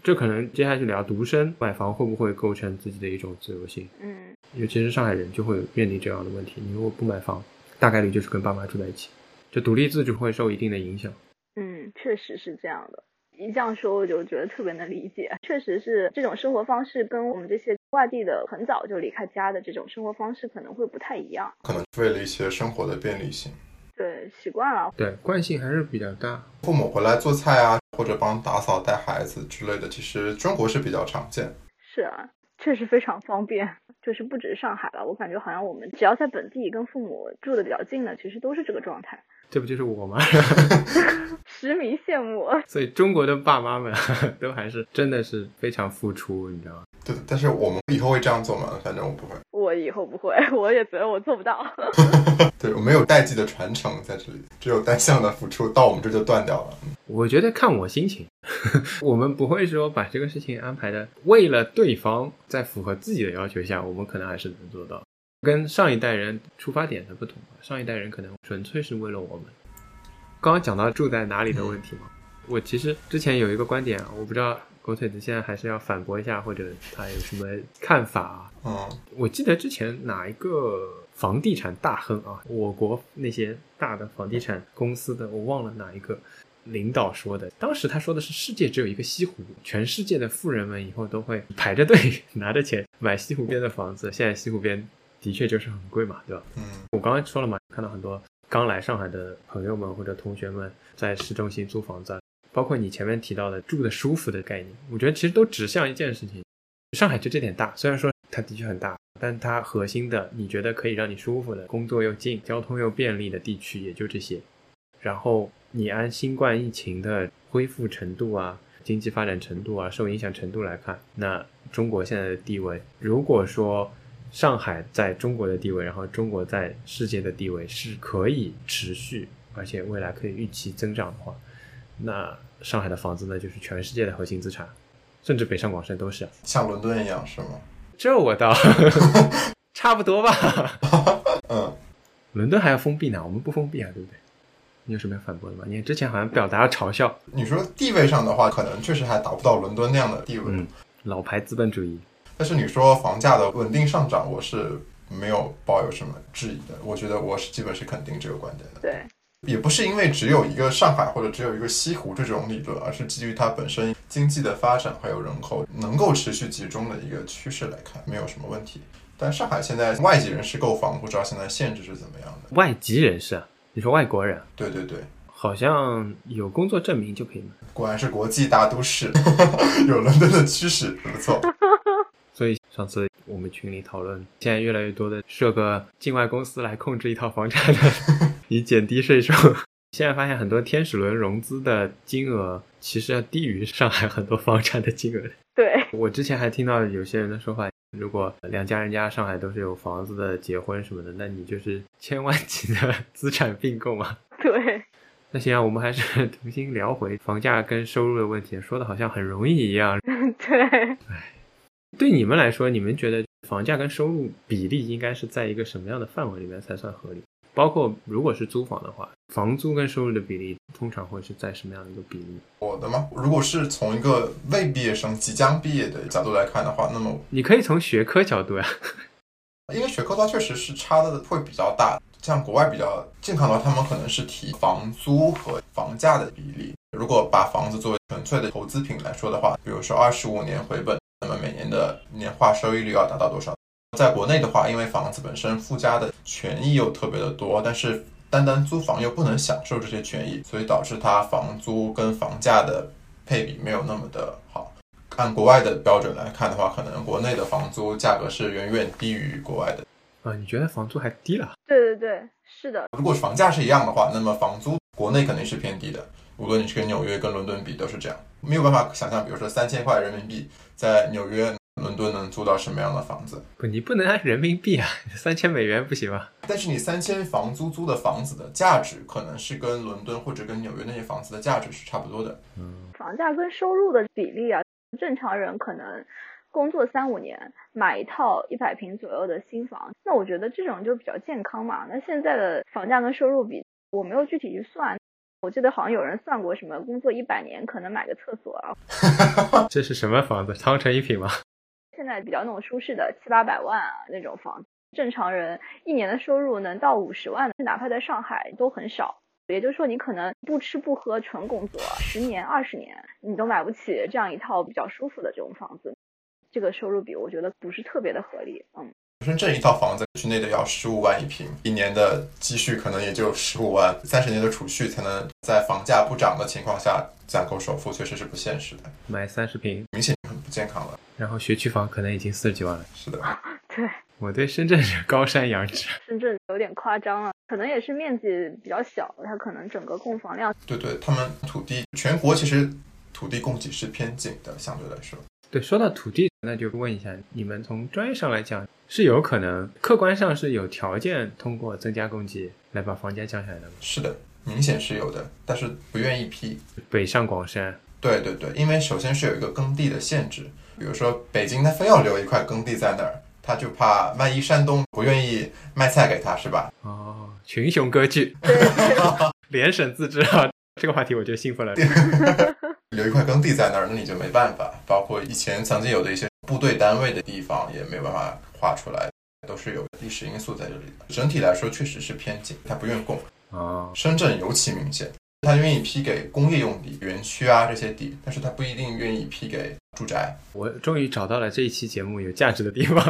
这可能接下去聊独生买房会不会构成自己的一种自由性，嗯尤其是上海人就会面临这样的问题。你如果不买房，大概率就是跟爸妈住在一起，就独立自主会受一定的影响。嗯，确实是这样的。一这样说，我就觉得特别能理解。确实是这种生活方式跟我们这些外地的很早就离开家的这种生活方式可能会不太一样。可能为了一些生活的便利性，对，习惯了。对，惯性还是比较大。父母回来做菜啊，或者帮打扫、带孩子之类的，其实中国是比较常见。是啊，确实非常方便。就是不只是上海了，我感觉好像我们只要在本地跟父母住的比较近的，其实都是这个状态。这不就是我吗？实名羡慕。所以中国的爸妈们都还是真的是非常付出，你知道吗？对，但是我们以后会这样做吗？反正我不会。我以后不会，我也觉得我做不到。对我没有代际的传承在这里，只有单向的付出，到我们这就断掉了。我觉得看我心情，我们不会说把这个事情安排的为了对方，在符合自己的要求下，我们可能还是能做到。跟上一代人出发点的不同，上一代人可能纯粹是为了我们。刚刚讲到住在哪里的问题嘛，我其实之前有一个观点啊，我不知道狗腿子现在还是要反驳一下，或者他有什么看法啊？嗯，我记得之前哪一个房地产大亨啊，我国那些大的房地产公司的，我忘了哪一个领导说的。当时他说的是世界只有一个西湖，全世界的富人们以后都会排着队 拿着钱买西湖边的房子。现在西湖边的确就是很贵嘛，对吧？嗯，我刚刚说了嘛，看到很多刚来上海的朋友们或者同学们在市中心租房子啊，包括你前面提到的住的舒服的概念，我觉得其实都指向一件事情：上海就这点大，虽然说它的确很大，但它核心的你觉得可以让你舒服的、工作又近、交通又便利的地区也就这些。然后你按新冠疫情的恢复程度啊、经济发展程度啊、受影响程度来看，那中国现在的地位，如果说上海在中国的地位，然后中国在世界的地位是可以持续，而且未来可以预期增长的话，那上海的房子呢就是全世界的核心资产，甚至北上广深都是。像伦敦一样是吗？这我倒 差不多吧。嗯，伦敦还要封闭呢，我们不封闭啊，对不对？你有什么要反驳的吗？你之前好像表达了嘲笑，你说地位上的话，可能确实还达不到伦敦那样的地位。嗯，老牌资本主义。但是你说房价的稳定上涨，我是没有抱有什么质疑的。我觉得我是基本是肯定这个观点的。对，也不是因为只有一个上海或者只有一个西湖这种理论，而是基于它本身经济的发展还有人口能够持续集中的一个趋势来看，没有什么问题。但上海现在外籍人士购房，不知道现在限制是怎么样的。外籍人士啊，你说外国人，对对对，好像有工作证明就可以买。果然是国际大都市，有伦敦的趋势，不错。上次我们群里讨论，现在越来越多的设个境外公司来控制一套房产的，以减低税收。现在发现很多天使轮融资的金额其实要低于上海很多房产的金额。对，我之前还听到有些人的说法，如果两家人家上海都是有房子的，结婚什么的，那你就是千万级的资产并购嘛。对，那行啊，我们还是重新聊回房价跟收入的问题，说的好像很容易一样。对，对你们来说，你们觉得房价跟收入比例应该是在一个什么样的范围里面才算合理？包括如果是租房的话，房租跟收入的比例通常会是在什么样的一个比例？我的吗？如果是从一个未毕业生即将毕业的角度来看的话，那么你可以从学科角度呀、因为学科它确实是差的会比较大。像国外比较健康的话，他们可能是提房租和房价的比例。如果把房子作为纯粹的投资品来说的话，比如说二十五年回本，那么每年的年化收益率要达到多少？在国内的话，因为房子本身附加的权益又特别的多，但是单单租房又不能享受这些权益，所以导致它房租跟房价的配比没有那么的好。按国外的标准来看的话，可能国内的房租价格是远远低于国外的。啊，你觉得房租还低了？对对对，是的。如果房价是一样的话，那么房租国内肯定是偏低的。无论你是跟纽约、跟伦敦比，都是这样。没有办法想象，比如说三千块人民币在纽约、伦敦能租到什么样的房子。不，你不能按人民币啊，三千美元不行吗？但是你三千房租租的房子的价值，可能是跟伦敦或者跟纽约那些房子的价值是差不多的。嗯，房价跟收入的比例啊，正常人可能工作三五年买一套一百平左右的新房，那我觉得这种就比较健康嘛。那现在的房价跟收入比，我没有具体去算。我记得好像有人算过，什么工作一百年可能买个厕所啊？这是什么房子？汤臣一品吗？现在比较那种舒适的七八百万啊那种房子，正常人一年的收入能到五十万，哪怕在上海都很少。也就是说，你可能不吃不喝纯工作十年二十年，你都买不起这样一套比较舒服的这种房子。这个收入比我觉得不是特别的合理，嗯。深圳一套房子区内的要十五万一平，一年的积蓄可能也就十五万，三十年的储蓄才能在房价不涨的情况下攒够首付，确实是不现实的。买三十平，明显很不健康了。然后学区房可能已经四十几万了。是的，对，我对深圳是高山仰止。深圳有点夸张了，可能也是面积比较小，它可能整个供房量。对对，他们土地全国其实土地供给是偏紧的，相对来说。对，说到土地，那就问一下你们，从专业上来讲，是有可能客观上是有条件通过增加供给来把房价降下来的吗？是的，明显是有的，但是不愿意批。北上广深，对对对，因为首先是有一个耕地的限制，比如说北京，他非要留一块耕地在那儿，他就怕万一山东不愿意卖菜给他，是吧？哦，群雄割据，联省自治啊，这个话题我就兴奋了。留一块耕地在那儿，那你就没办法。包括以前曾经有的一些部队单位的地方，也没有办法画出来，都是有历史因素在这里的。整体来说，确实是偏紧，它不愿供啊。深圳尤其明显，它愿意批给工业用地、园区啊这些地，但是他不一定愿意批给。住宅，我终于找到了这一期节目有价值的地方。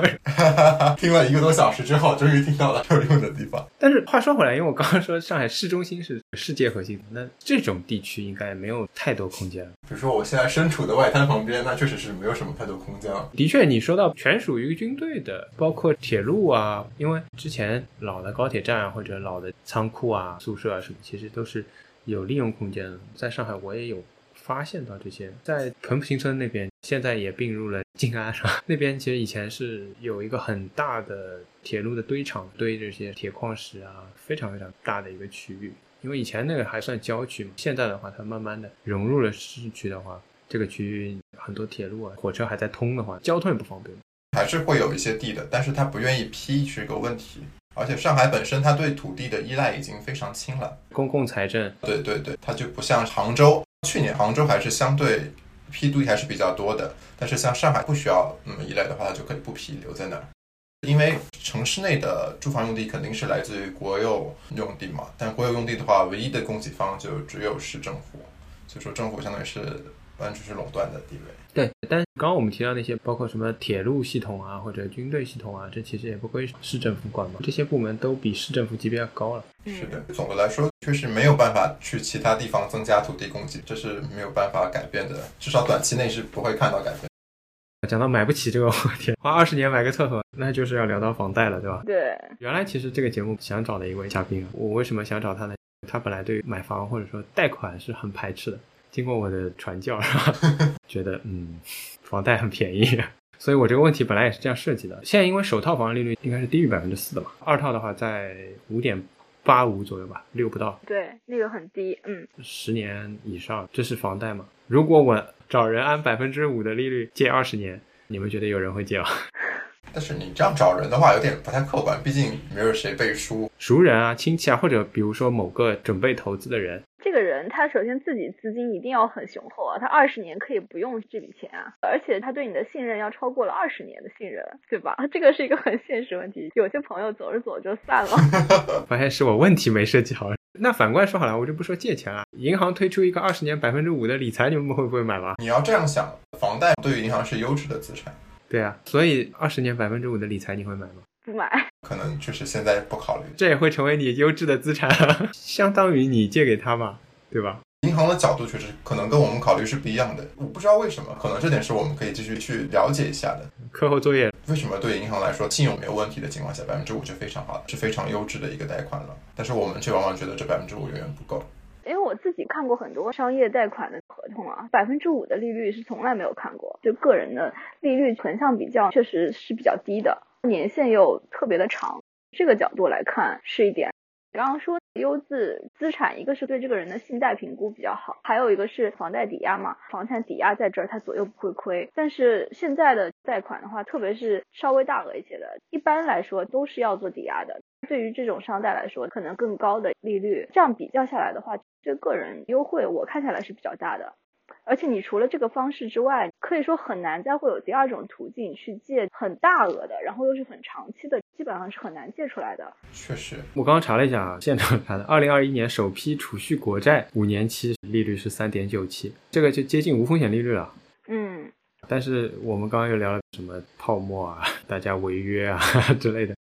听了一个多小时之后，终于听到了有用的地方。但是话说回来，因为我刚刚说上海市中心是世界核心，那这种地区应该没有太多空间了。比如说我现在身处的外滩旁边，那确实是没有什么太多空间了。的确，你说到全属于军队的，包括铁路啊，因为之前老的高铁站或者老的仓库啊、宿舍啊什么，其实都是有利用空间。在上海，我也有。发现到这些，在彭浦新村那边，现在也并入了静安，是吧？那边其实以前是有一个很大的铁路的堆场，堆这些铁矿石啊，非常非常大的一个区域。因为以前那个还算郊区嘛，现在的话，它慢慢的融入了市区的话，这个区域很多铁路啊、火车还在通的话，交通也不方便。还是会有一些地的，但是他不愿意批是一个问题。而且上海本身它对土地的依赖已经非常轻了，公共财政。对对对，它就不像杭州。去年杭州还是相对批地还是比较多的，但是像上海不需要那么依赖的话，它就可以不批留在那儿。因为城市内的住房用地肯定是来自于国有用地嘛，但国有用地的话，唯一的供给方就只有市政府，所以说政府相当于是完全是垄断的地位。对，但刚刚我们提到那些，包括什么铁路系统啊，或者军队系统啊，这其实也不归市政府管嘛。这些部门都比市政府级别要高了。是的，总的来说，确实没有办法去其他地方增加土地供给，这是没有办法改变的，至少短期内是不会看到改变。讲到买不起这个话题，花二十年买个厕所，那就是要聊到房贷了，对吧？对。原来其实这个节目想找的一位嘉宾，我为什么想找他呢？他本来对买房或者说贷款是很排斥的。经过我的传教，是吧？觉得嗯，房贷很便宜，所以我这个问题本来也是这样设计的。现在因为首套房利率应该是低于百分之四的嘛，二套的话在五点八五左右吧，六不到。对，那个很低，嗯。十年以上，这是房贷嘛？如果我找人按百分之五的利率借二十年，你们觉得有人会借吗？但是你这样找人的话，有点不太客观，毕竟没有谁背书。熟人啊、亲戚啊，或者比如说某个准备投资的人，这个人他首先自己资金一定要很雄厚啊，他二十年可以不用这笔钱啊，而且他对你的信任要超过了二十年的信任，对吧？这个是一个很现实问题。有些朋友走着走着就散了。发现是我问题没设计好。那反过来说好了，我就不说借钱了，银行推出一个二十年百分之五的理财，你们会不会买吗？你要这样想，房贷对于银行是优质的资产。对啊，所以二十年百分之五的理财你会买吗？不买。可能就是现在不考虑。这也会成为你优质的资产，相当于你借给他嘛，对吧？银行的角度确实可能跟我们考虑是不一样的，我不知道为什么，可能这点是我们可以继续去了解一下的。课后作业，为什么对银行来说，信用没有问题的情况下，百分之五就非常好，是非常优质的一个贷款了？但是我们却往往觉得这百分之五远远不够。因为我自己看过很多商业贷款的合同啊，百分之五的利率是从来没有看过，就个人的利率存向比较确实是比较低的，年限又特别的长，这个角度来看是一点。刚刚说优质资产，一个是对这个人的信贷评估比较好，还有一个是房贷抵押嘛，房产抵押在这儿，它左右不会亏。但是现在的贷款的话，特别是稍微大额一些的，一般来说都是要做抵押的。对于这种商贷来说，可能更高的利率，这样比较下来的话，这个人优惠我看下来是比较大的。而且你除了这个方式之外，可以说很难再会有第二种途径去借很大额的，然后又是很长期的，基本上是很难借出来的。确实，我刚刚查了一下啊，现场看的，二零二一年首批储蓄国债五年期利率是三点九七，这个就接近无风险利率了。嗯，但是我们刚刚又聊了什么泡沫啊，大家违约啊 之类的，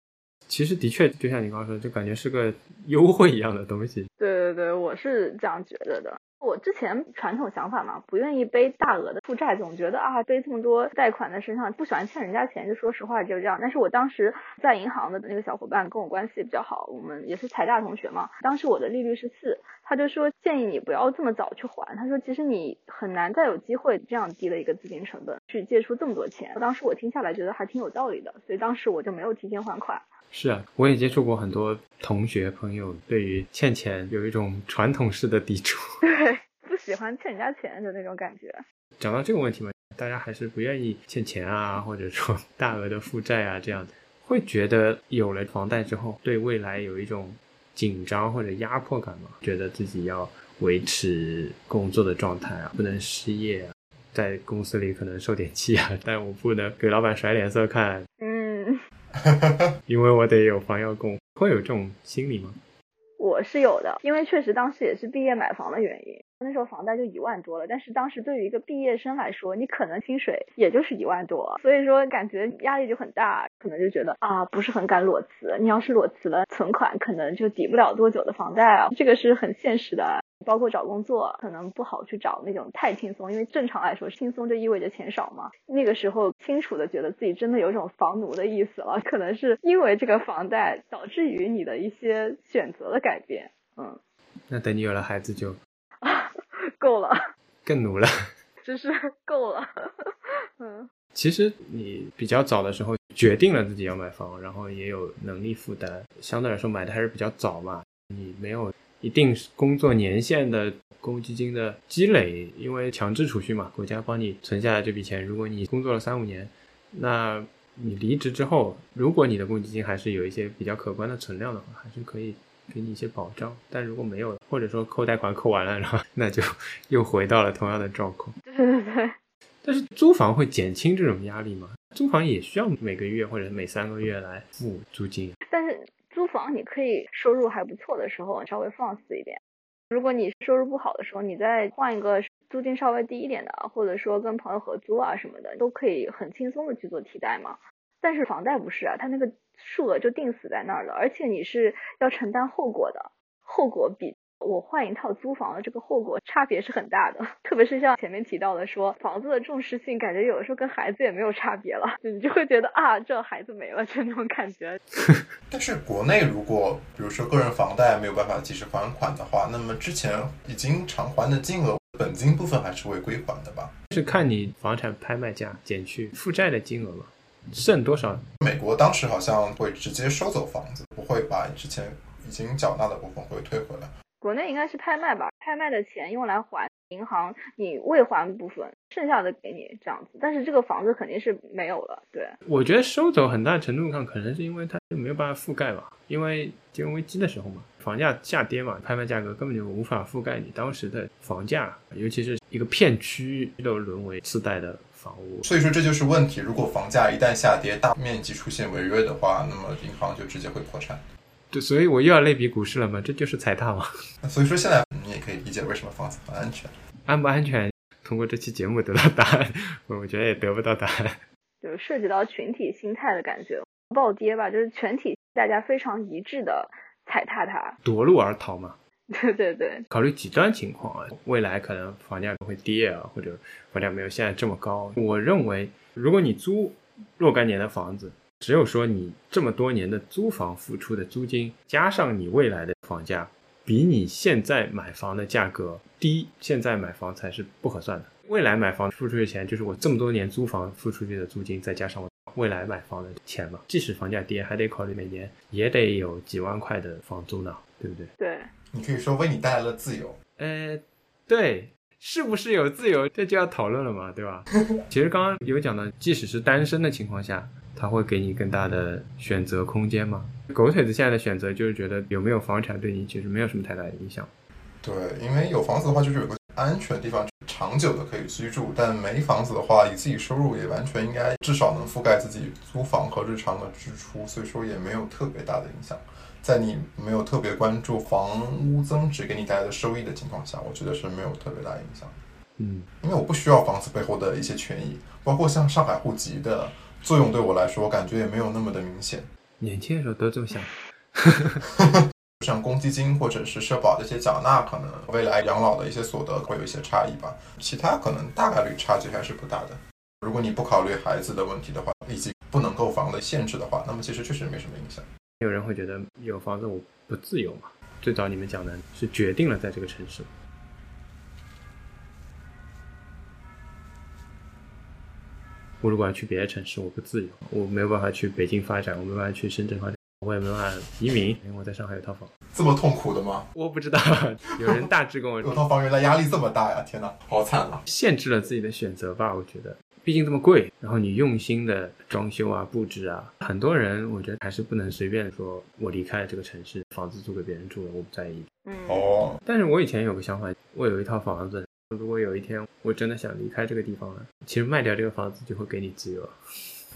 其实的确就像你刚刚说，就感觉是个优惠一样的东西。对对对，我是这样觉得的。我之前传统想法嘛，不愿意背大额的负债，总觉得啊背这么多贷款在身上，不喜欢欠人家钱，就说实话就是这样。但是我当时在银行的那个小伙伴跟我关系比较好，我们也是财大同学嘛。当时我的利率是四，他就说建议你不要这么早去还。他说其实你很难再有机会这样低的一个资金成本去借出这么多钱。当时我听下来觉得还挺有道理的，所以当时我就没有提前还款。是啊，我也接触过很多同学朋友，对于欠钱有一种传统式的抵触，对，不喜欢欠人家钱的那种感觉。讲到这个问题嘛，大家还是不愿意欠钱啊，或者说 大额的负债啊，这样的，会觉得有了房贷之后，对未来有一种紧张或者压迫感嘛？觉得自己要维持工作的状态啊，不能失业啊，在公司里可能受点气啊，但我不能给老板甩脸色看。嗯。因为我得有房要供，会有这种心理吗？我是有的，因为确实当时也是毕业买房的原因，那时候房贷就一万多了。但是当时对于一个毕业生来说，你可能薪水也就是一万多，所以说感觉压力就很大，可能就觉得啊不是很敢裸辞。你要是裸辞了，存款可能就抵不了多久的房贷啊，这个是很现实的。包括找工作，可能不好去找那种太轻松，因为正常来说，轻松就意味着钱少嘛。那个时候清楚的觉得自己真的有种房奴的意思了，可能是因为这个房贷导致于你的一些选择的改变。嗯，那等你有了孩子就 够了，更奴了，只是够了。嗯，其实你比较早的时候决定了自己要买房，然后也有能力负担，相对来说买的还是比较早嘛。你没有。一定工作年限的公积金的积累，因为强制储蓄嘛，国家帮你存下来这笔钱。如果你工作了三五年，那你离职之后，如果你的公积金还是有一些比较可观的存量的话，还是可以给你一些保障。但如果没有，或者说扣贷款扣完了，然后那就 又回到了同样的状况。对对对。但是租房会减轻这种压力吗？租房也需要每个月或者每三个月来付租金。但是。租房你可以收入还不错的时候稍微放肆一点，如果你收入不好的时候，你再换一个租金稍微低一点的，或者说跟朋友合租啊什么的，都可以很轻松的去做替代嘛。但是房贷不是啊，它那个数额就定死在那儿了，而且你是要承担后果的，后果比。我换一套租房的这个后果差别是很大的，特别是像前面提到的，说房子的重视性，感觉有的时候跟孩子也没有差别了，你就会觉得啊，这孩子没了，就那种感觉。但是国内如果比如说个人房贷没有办法及时还款的话，那么之前已经偿还的金额，本金部分还是会归还的吧？是看你房产拍卖价减去负债的金额嘛，剩多少？美国当时好像会直接收走房子，不会把之前已经缴纳的部分会退回来。国内应该是拍卖吧，拍卖的钱用来还银行你未还部分，剩下的给你这样子。但是这个房子肯定是没有了，对。我觉得收走很大程度上可能是因为它没有办法覆盖吧，因为金融危机的时候嘛，房价下跌嘛，拍卖价格根本就无法覆盖你当时的房价，尤其是一个片区都沦为次贷的房屋。所以说这就是问题。如果房价一旦下跌，大面积出现违约的话，那么银行就直接会破产。对，所以我又要类比股市了嘛，这就是踩踏嘛。所以说现在你也可以理解为什么房子不安全。安不安全？通过这期节目得到答案，我觉得也得不到答案。就是涉及到群体心态的感觉，暴跌吧，就是全体大家非常一致的踩踏它，夺路而逃嘛。对对对，考虑极端情况啊，未来可能房价会跌啊，或者房价没有现在这么高。我认为，如果你租若干年的房子，只有说你这么多年的租房付出的租金，加上你未来的房价，比你现在买房的价格低，现在买房才是不合算的。未来买房付出的钱，就是我这么多年租房付出去的租金，再加上我未来买房的钱嘛。即使房价跌，还得考虑每年也得有几万块的房租呢，对不对？对，你可以说为你带来了自由。呃，对，是不是有自由，这就要讨论了嘛，对吧？其实刚刚有讲到，即使是单身的情况下。他会给你更大的选择空间吗？狗腿子现在的选择就是觉得有没有房产对你其实没有什么太大的影响。对，因为有房子的话，就是有个安全的地方，长久的可以居住；但没房子的话，以自己收入也完全应该至少能覆盖自己租房和日常的支出，所以说也没有特别大的影响。在你没有特别关注房屋增值给你带来的收益的情况下，我觉得是没有特别大影响。嗯，因为我不需要房子背后的一些权益，包括像上海户籍的。作用对我来说，感觉也没有那么的明显。年轻的时候都这么想，像公积金或者是社保这些缴纳，可能未来养老的一些所得会有一些差异吧。其他可能大概率差距还是不大的。如果你不考虑孩子的问题的话，以及不能购房的限制的话，那么其实确实没什么影响。有人会觉得有房子我不自由嘛？最早你们讲的是决定了在这个城市。我如果要去别的城市，我不自由，我没有办法去北京发展，我没办法去深圳发展，我也没办法移民，因为我在上海有套房。这么痛苦的吗？我不知道，有人大致跟我说，有套房原来压力这么大呀！天哪，好惨啊！限制了自己的选择吧，我觉得，毕竟这么贵，然后你用心的装修啊、布置啊，很多人我觉得还是不能随便说，我离开了这个城市，房子租给别人住了，我不在意。嗯，哦，但是我以前有个想法，我有一套房子。如果有一天我真的想离开这个地方了，其实卖掉这个房子就会给你自由。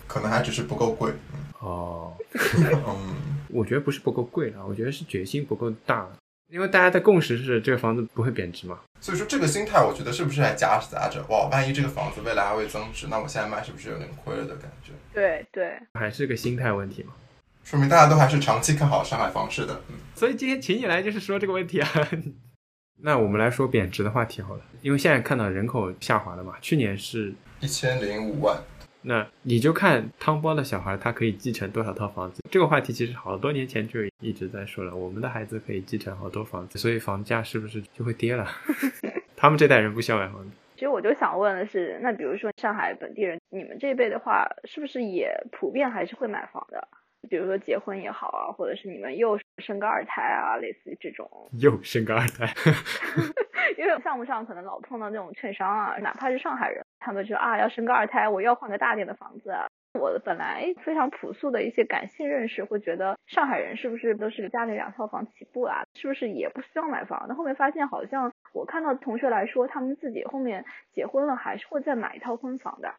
可能还只是不够贵。哦，嗯，我觉得不是不够贵了，我觉得是决心不够大。因为大家的共识是这个房子不会贬值嘛。所以说这个心态，我觉得是不是还夹杂着哇，万一这个房子未来还会增值，那我现在卖是不是有点亏了的感觉？对对，还是个心态问题嘛。说明大家都还是长期看好上海房市的。嗯，所以今天请你来就是说这个问题啊。那我们来说贬值的话题好了，因为现在看到人口下滑了嘛，去年是一千零五万。那你就看汤包的小孩，他可以继承多少套房子？这个话题其实好多年前就一直在说了，我们的孩子可以继承好多房子，所以房价是不是就会跌了？他们这代人不需要买房子。其实我就想问的是，那比如说上海本地人，你们这一辈的话，是不是也普遍还是会买房的？比如说结婚也好啊，或者是你们又生个二胎啊，类似于这种。又生个二胎，因为项目上可能老碰到那种券商啊，哪怕是上海人，他们就啊要生个二胎，我要换个大点的房子啊。我本来非常朴素的一些感性认识，会觉得上海人是不是都是家里两套房起步啊？是不是也不需要买房？那后面发现好像我看到同学来说，他们自己后面结婚了还是会再买一套婚房的。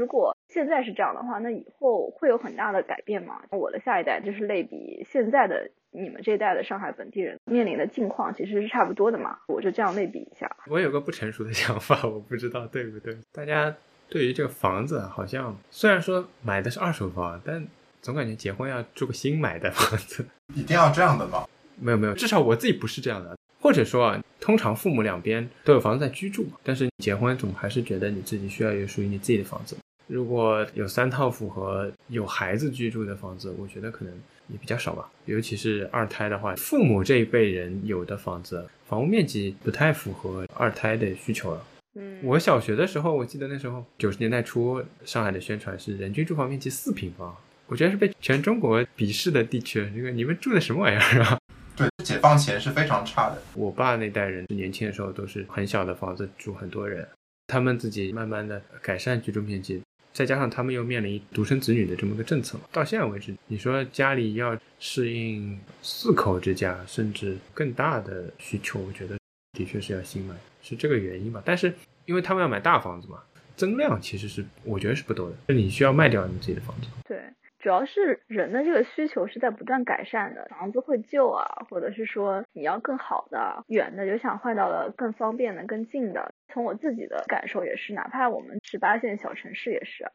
如果现在是这样的话，那以后会有很大的改变吗？我的下一代就是类比现在的你们这一代的上海本地人面临的境况，其实是差不多的嘛？我就这样类比一下。我有个不成熟的想法，我不知道对不对。大家对于这个房子，好像虽然说买的是二手房，但总感觉结婚要住个新买的房子。一定要这样的吗？没有没有，至少我自己不是这样的。或者说啊，通常父母两边都有房子在居住嘛，但是结婚总还是觉得你自己需要有属于你自己的房子。如果有三套符合有孩子居住的房子，我觉得可能也比较少吧。尤其是二胎的话，父母这一辈人有的房子，房屋面积不太符合二胎的需求了。嗯，我小学的时候，我记得那时候九十年代初，上海的宣传是人均住房面积四平方，我觉得是被全中国鄙视的地区。这个你们住的什么玩意儿啊？对，解放前是非常差的。我爸那代人年轻的时候都是很小的房子住很多人，他们自己慢慢的改善居住面积，再加上他们又面临独生子女的这么个政策，到现在为止，你说家里要适应四口之家甚至更大的需求，我觉得的确是要新买，是这个原因吧。但是因为他们要买大房子嘛，增量其实是我觉得是不多的，就你需要卖掉你自己的房子。对，主要是人的这个需求是在不断改善的，房子会旧啊，或者是说你要更好的、远的，就想换到了更方便的、更近的。从我自己的感受也是，哪怕我们十八线小城市也是，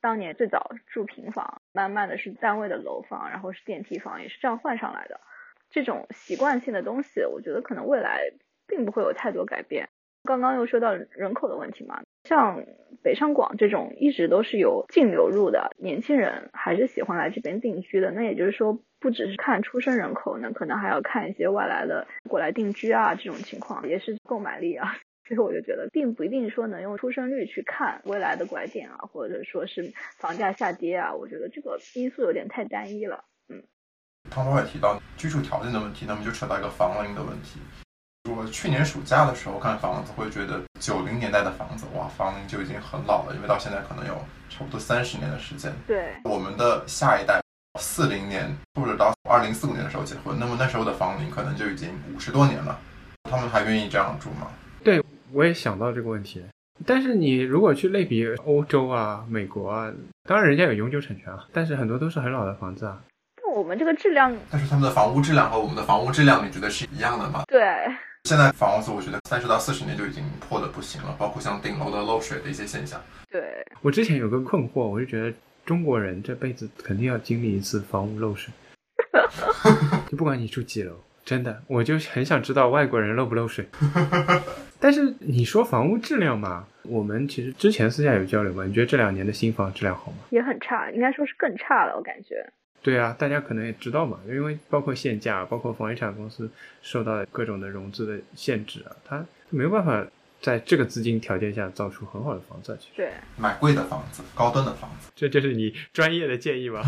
当年最早住平房，慢慢的是单位的楼房，然后是电梯房，也是这样换上来的。这种习惯性的东西，我觉得可能未来并不会有太多改变。刚刚又说到人口的问题嘛，像北上广这种一直都是有净流入的年轻人，还是喜欢来这边定居的。那也就是说，不只是看出生人口，那可能还要看一些外来的过来定居啊这种情况，也是购买力啊。所以我就觉得，并不一定说能用出生率去看未来的拐点啊，或者说是房价下跌啊。我觉得这个因素有点太单一了。嗯，汤总也提到居住条件的问题，那么就扯到一个房龄的问题。我去年暑假的时候看房子，会觉得九零年代的房子，哇，房龄就已经很老了，因为到现在可能有差不多三十年的时间。对，我们的下一代四零年或者到二零四五年的时候结婚，那么那时候的房龄可能就已经五十多年了，他们还愿意这样住吗？对，我也想到这个问题。但是你如果去类比欧洲啊、美国啊，当然人家有永久产权啊，但是很多都是很老的房子啊。但我们这个质量，但是他们的房屋质量和我们的房屋质量，你觉得是一样的吗？对，现在房子我觉得三十到四十年就已经破的不行了，包括像顶楼的漏水的一些现象。对，我之前有个困惑，我就觉得中国人这辈子肯定要经历一次房屋漏水，就不管你住几楼，真的，我就很想知道外国人漏不漏水。但是你说房屋质量嘛，我们其实之前私下有交流嘛，你觉得这两年的新房质量好吗？也很差，应该说是更差了，我感觉。对啊，大家可能也知道嘛，因为包括限价，包括房地产公司受到各种的融资的限制啊，它没有办法在这个资金条件下造出很好的房子。其实，对，买贵的房子，高端的房子，这就是你专业的建议吗？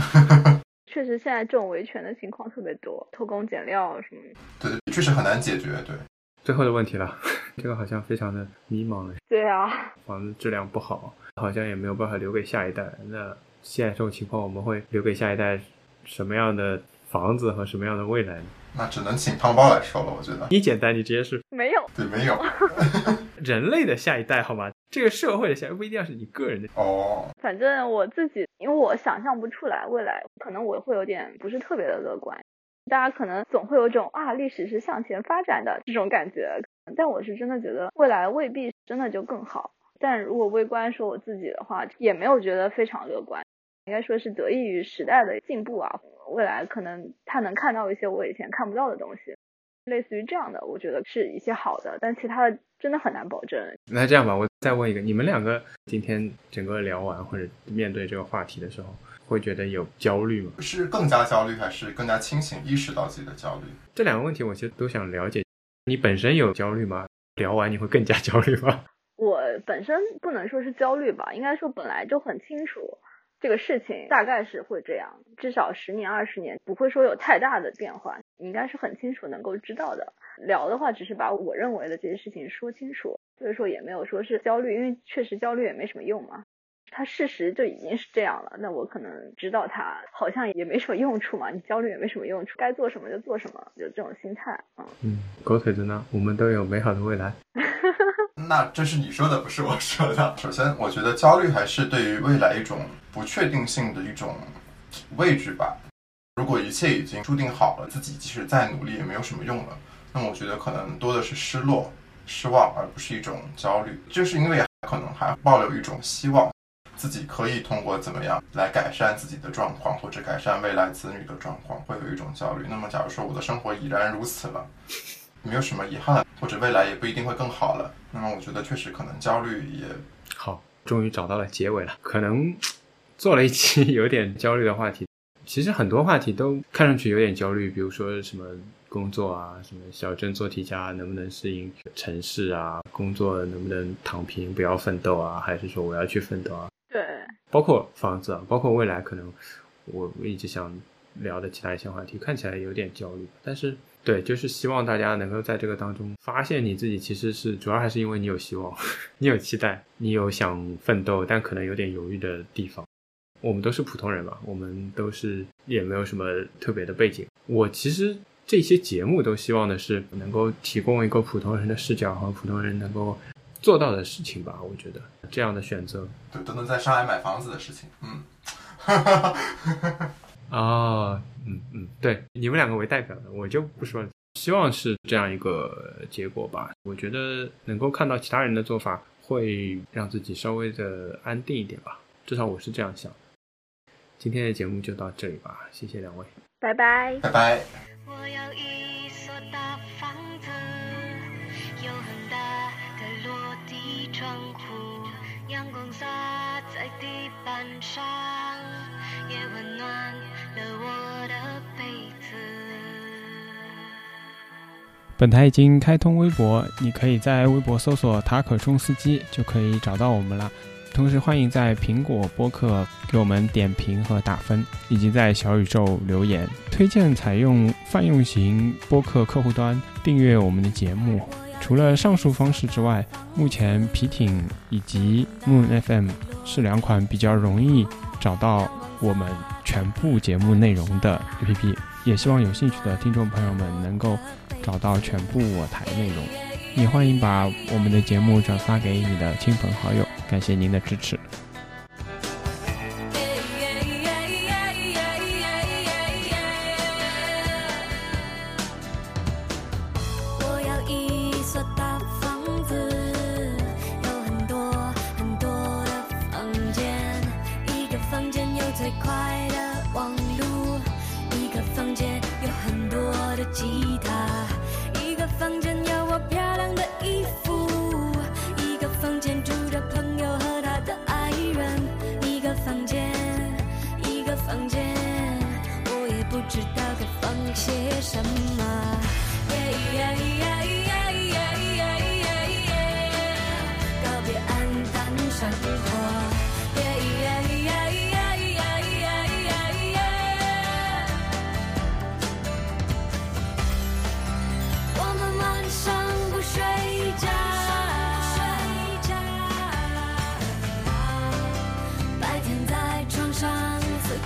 确实，现在这种维权的情况特别多，偷工减料什么的。对对，确实很难解决。对，最后的问题了，这个好像非常的迷茫了。对啊，房子质量不好，好像也没有办法留给下一代。那现在这种情况，我们会留给下一代什么样的房子和什么样的未来呢？那只能请汤包来说了。我觉得你简单，你直接是没有。对，没有。人类的下一代，好吗？这个社会的下一代不一定要是你个人的。哦，反正我自己，因为我想象不出来未来，可能我会有点不是特别的乐观。大家可能总会有种啊，历史是向前发展的这种感觉，但我是真的觉得未来未必真的就更好。但如果微观说我自己的话，也没有觉得非常乐观，应该说是得益于时代的进步啊，未来可能他能看到一些我以前看不到的东西，类似于这样的，我觉得是一些好的，但其他的真的很难保证。那这样吧，我再问一个，你们两个今天整个聊完或者面对这个话题的时候，会觉得有焦虑吗？是更加焦虑，还是更加清醒意识到自己的焦虑？这两个问题我其实都想了解。你本身有焦虑吗？聊完你会更加焦虑吗？我本身不能说是焦虑吧，应该说本来就很清楚这个事情大概是会这样，至少十年二十年不会说有太大的变化，你应该是很清楚能够知道的。聊的话只是把我认为的这些事情说清楚，所以说也没有说是焦虑，因为确实焦虑也没什么用嘛。它事实就已经是这样了，那我可能知道它好像也没什么用处嘛，你焦虑也没什么用处，该做什么就做什么，就这种心态啊。嗯，狗腿子呢？我们都有美好的未来。那这是你说的，不是我说的。首先，我觉得焦虑还是对于未来一种不确定性的一种畏惧吧。如果一切已经注定好了，自己即使再努力也没有什么用了，那么我觉得可能多的是失落、失望，而不是一种焦虑。就是因为可能还抱有一种希望，自己可以通过怎么样来改善自己的状况，或者改善未来子女的状况，会有一种焦虑。那么，假如说我的生活已然如此了，没有什么遗憾，或者未来也不一定会更好了，那么我觉得确实可能焦虑也好，终于找到了结尾了。可能做了一期有点焦虑的话题，其实很多话题都看上去有点焦虑，比如说什么工作啊，什么小镇做题家能不能适应城市啊，工作能不能躺平不要奋斗啊，还是说我要去奋斗啊？对，包括房子，啊，包括未来，可能我一直想聊的其他一些话题，看起来有点焦虑，但是对，就是希望大家能够在这个当中发现你自己，其实是主要还是因为你有希望，你有期待，你有想奋斗，但可能有点犹豫的地方。我们都是普通人嘛，我们都是也没有什么特别的背景。我其实这些节目都希望的是能够提供一个普通人的视角和普通人能够做到的事情吧。我觉得这样的选择，对，都能在上海买房子的事情，嗯。啊，嗯嗯，对，你们两个为代表的，我就不说了。希望是这样一个结果吧。我觉得能够看到其他人的做法，会让自己稍微的安定一点吧。至少我是这样想。今天的节目就到这里吧，谢谢两位，拜拜，拜拜。我要一窗户，阳光洒在地板上，也温暖了我的被子。本台已经开通微博，你可以在微博搜索“塔可冲司机”就可以找到我们了。同时，欢迎在苹果播客给我们点评和打分，以及在小宇宙留言。推荐采用泛用型播客客户端订阅我们的节目。除了上述方式之外，目前皮艇以及 Moon FM 是两款比较容易找到我们全部节目内容的 APP。也希望有兴趣的听众朋友们能够找到全部我台内容。也欢迎把我们的节目转发给你的亲朋好友，感谢您的支持。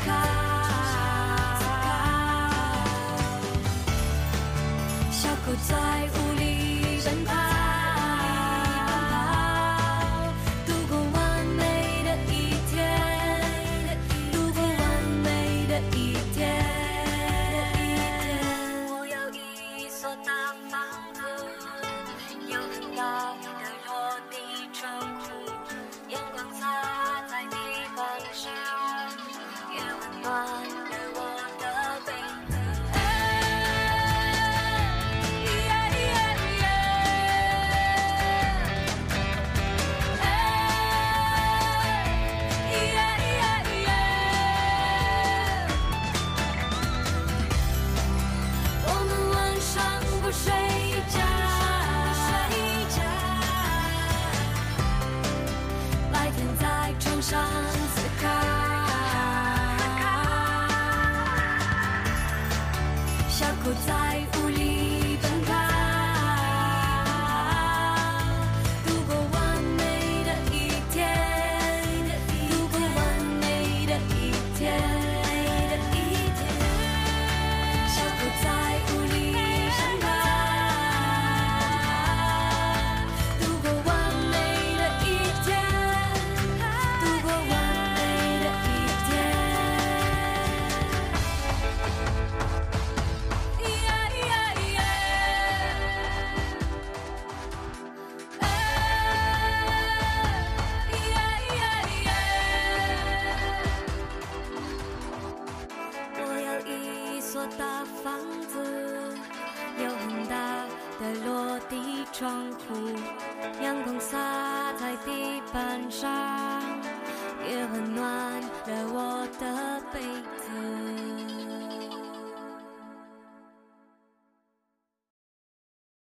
上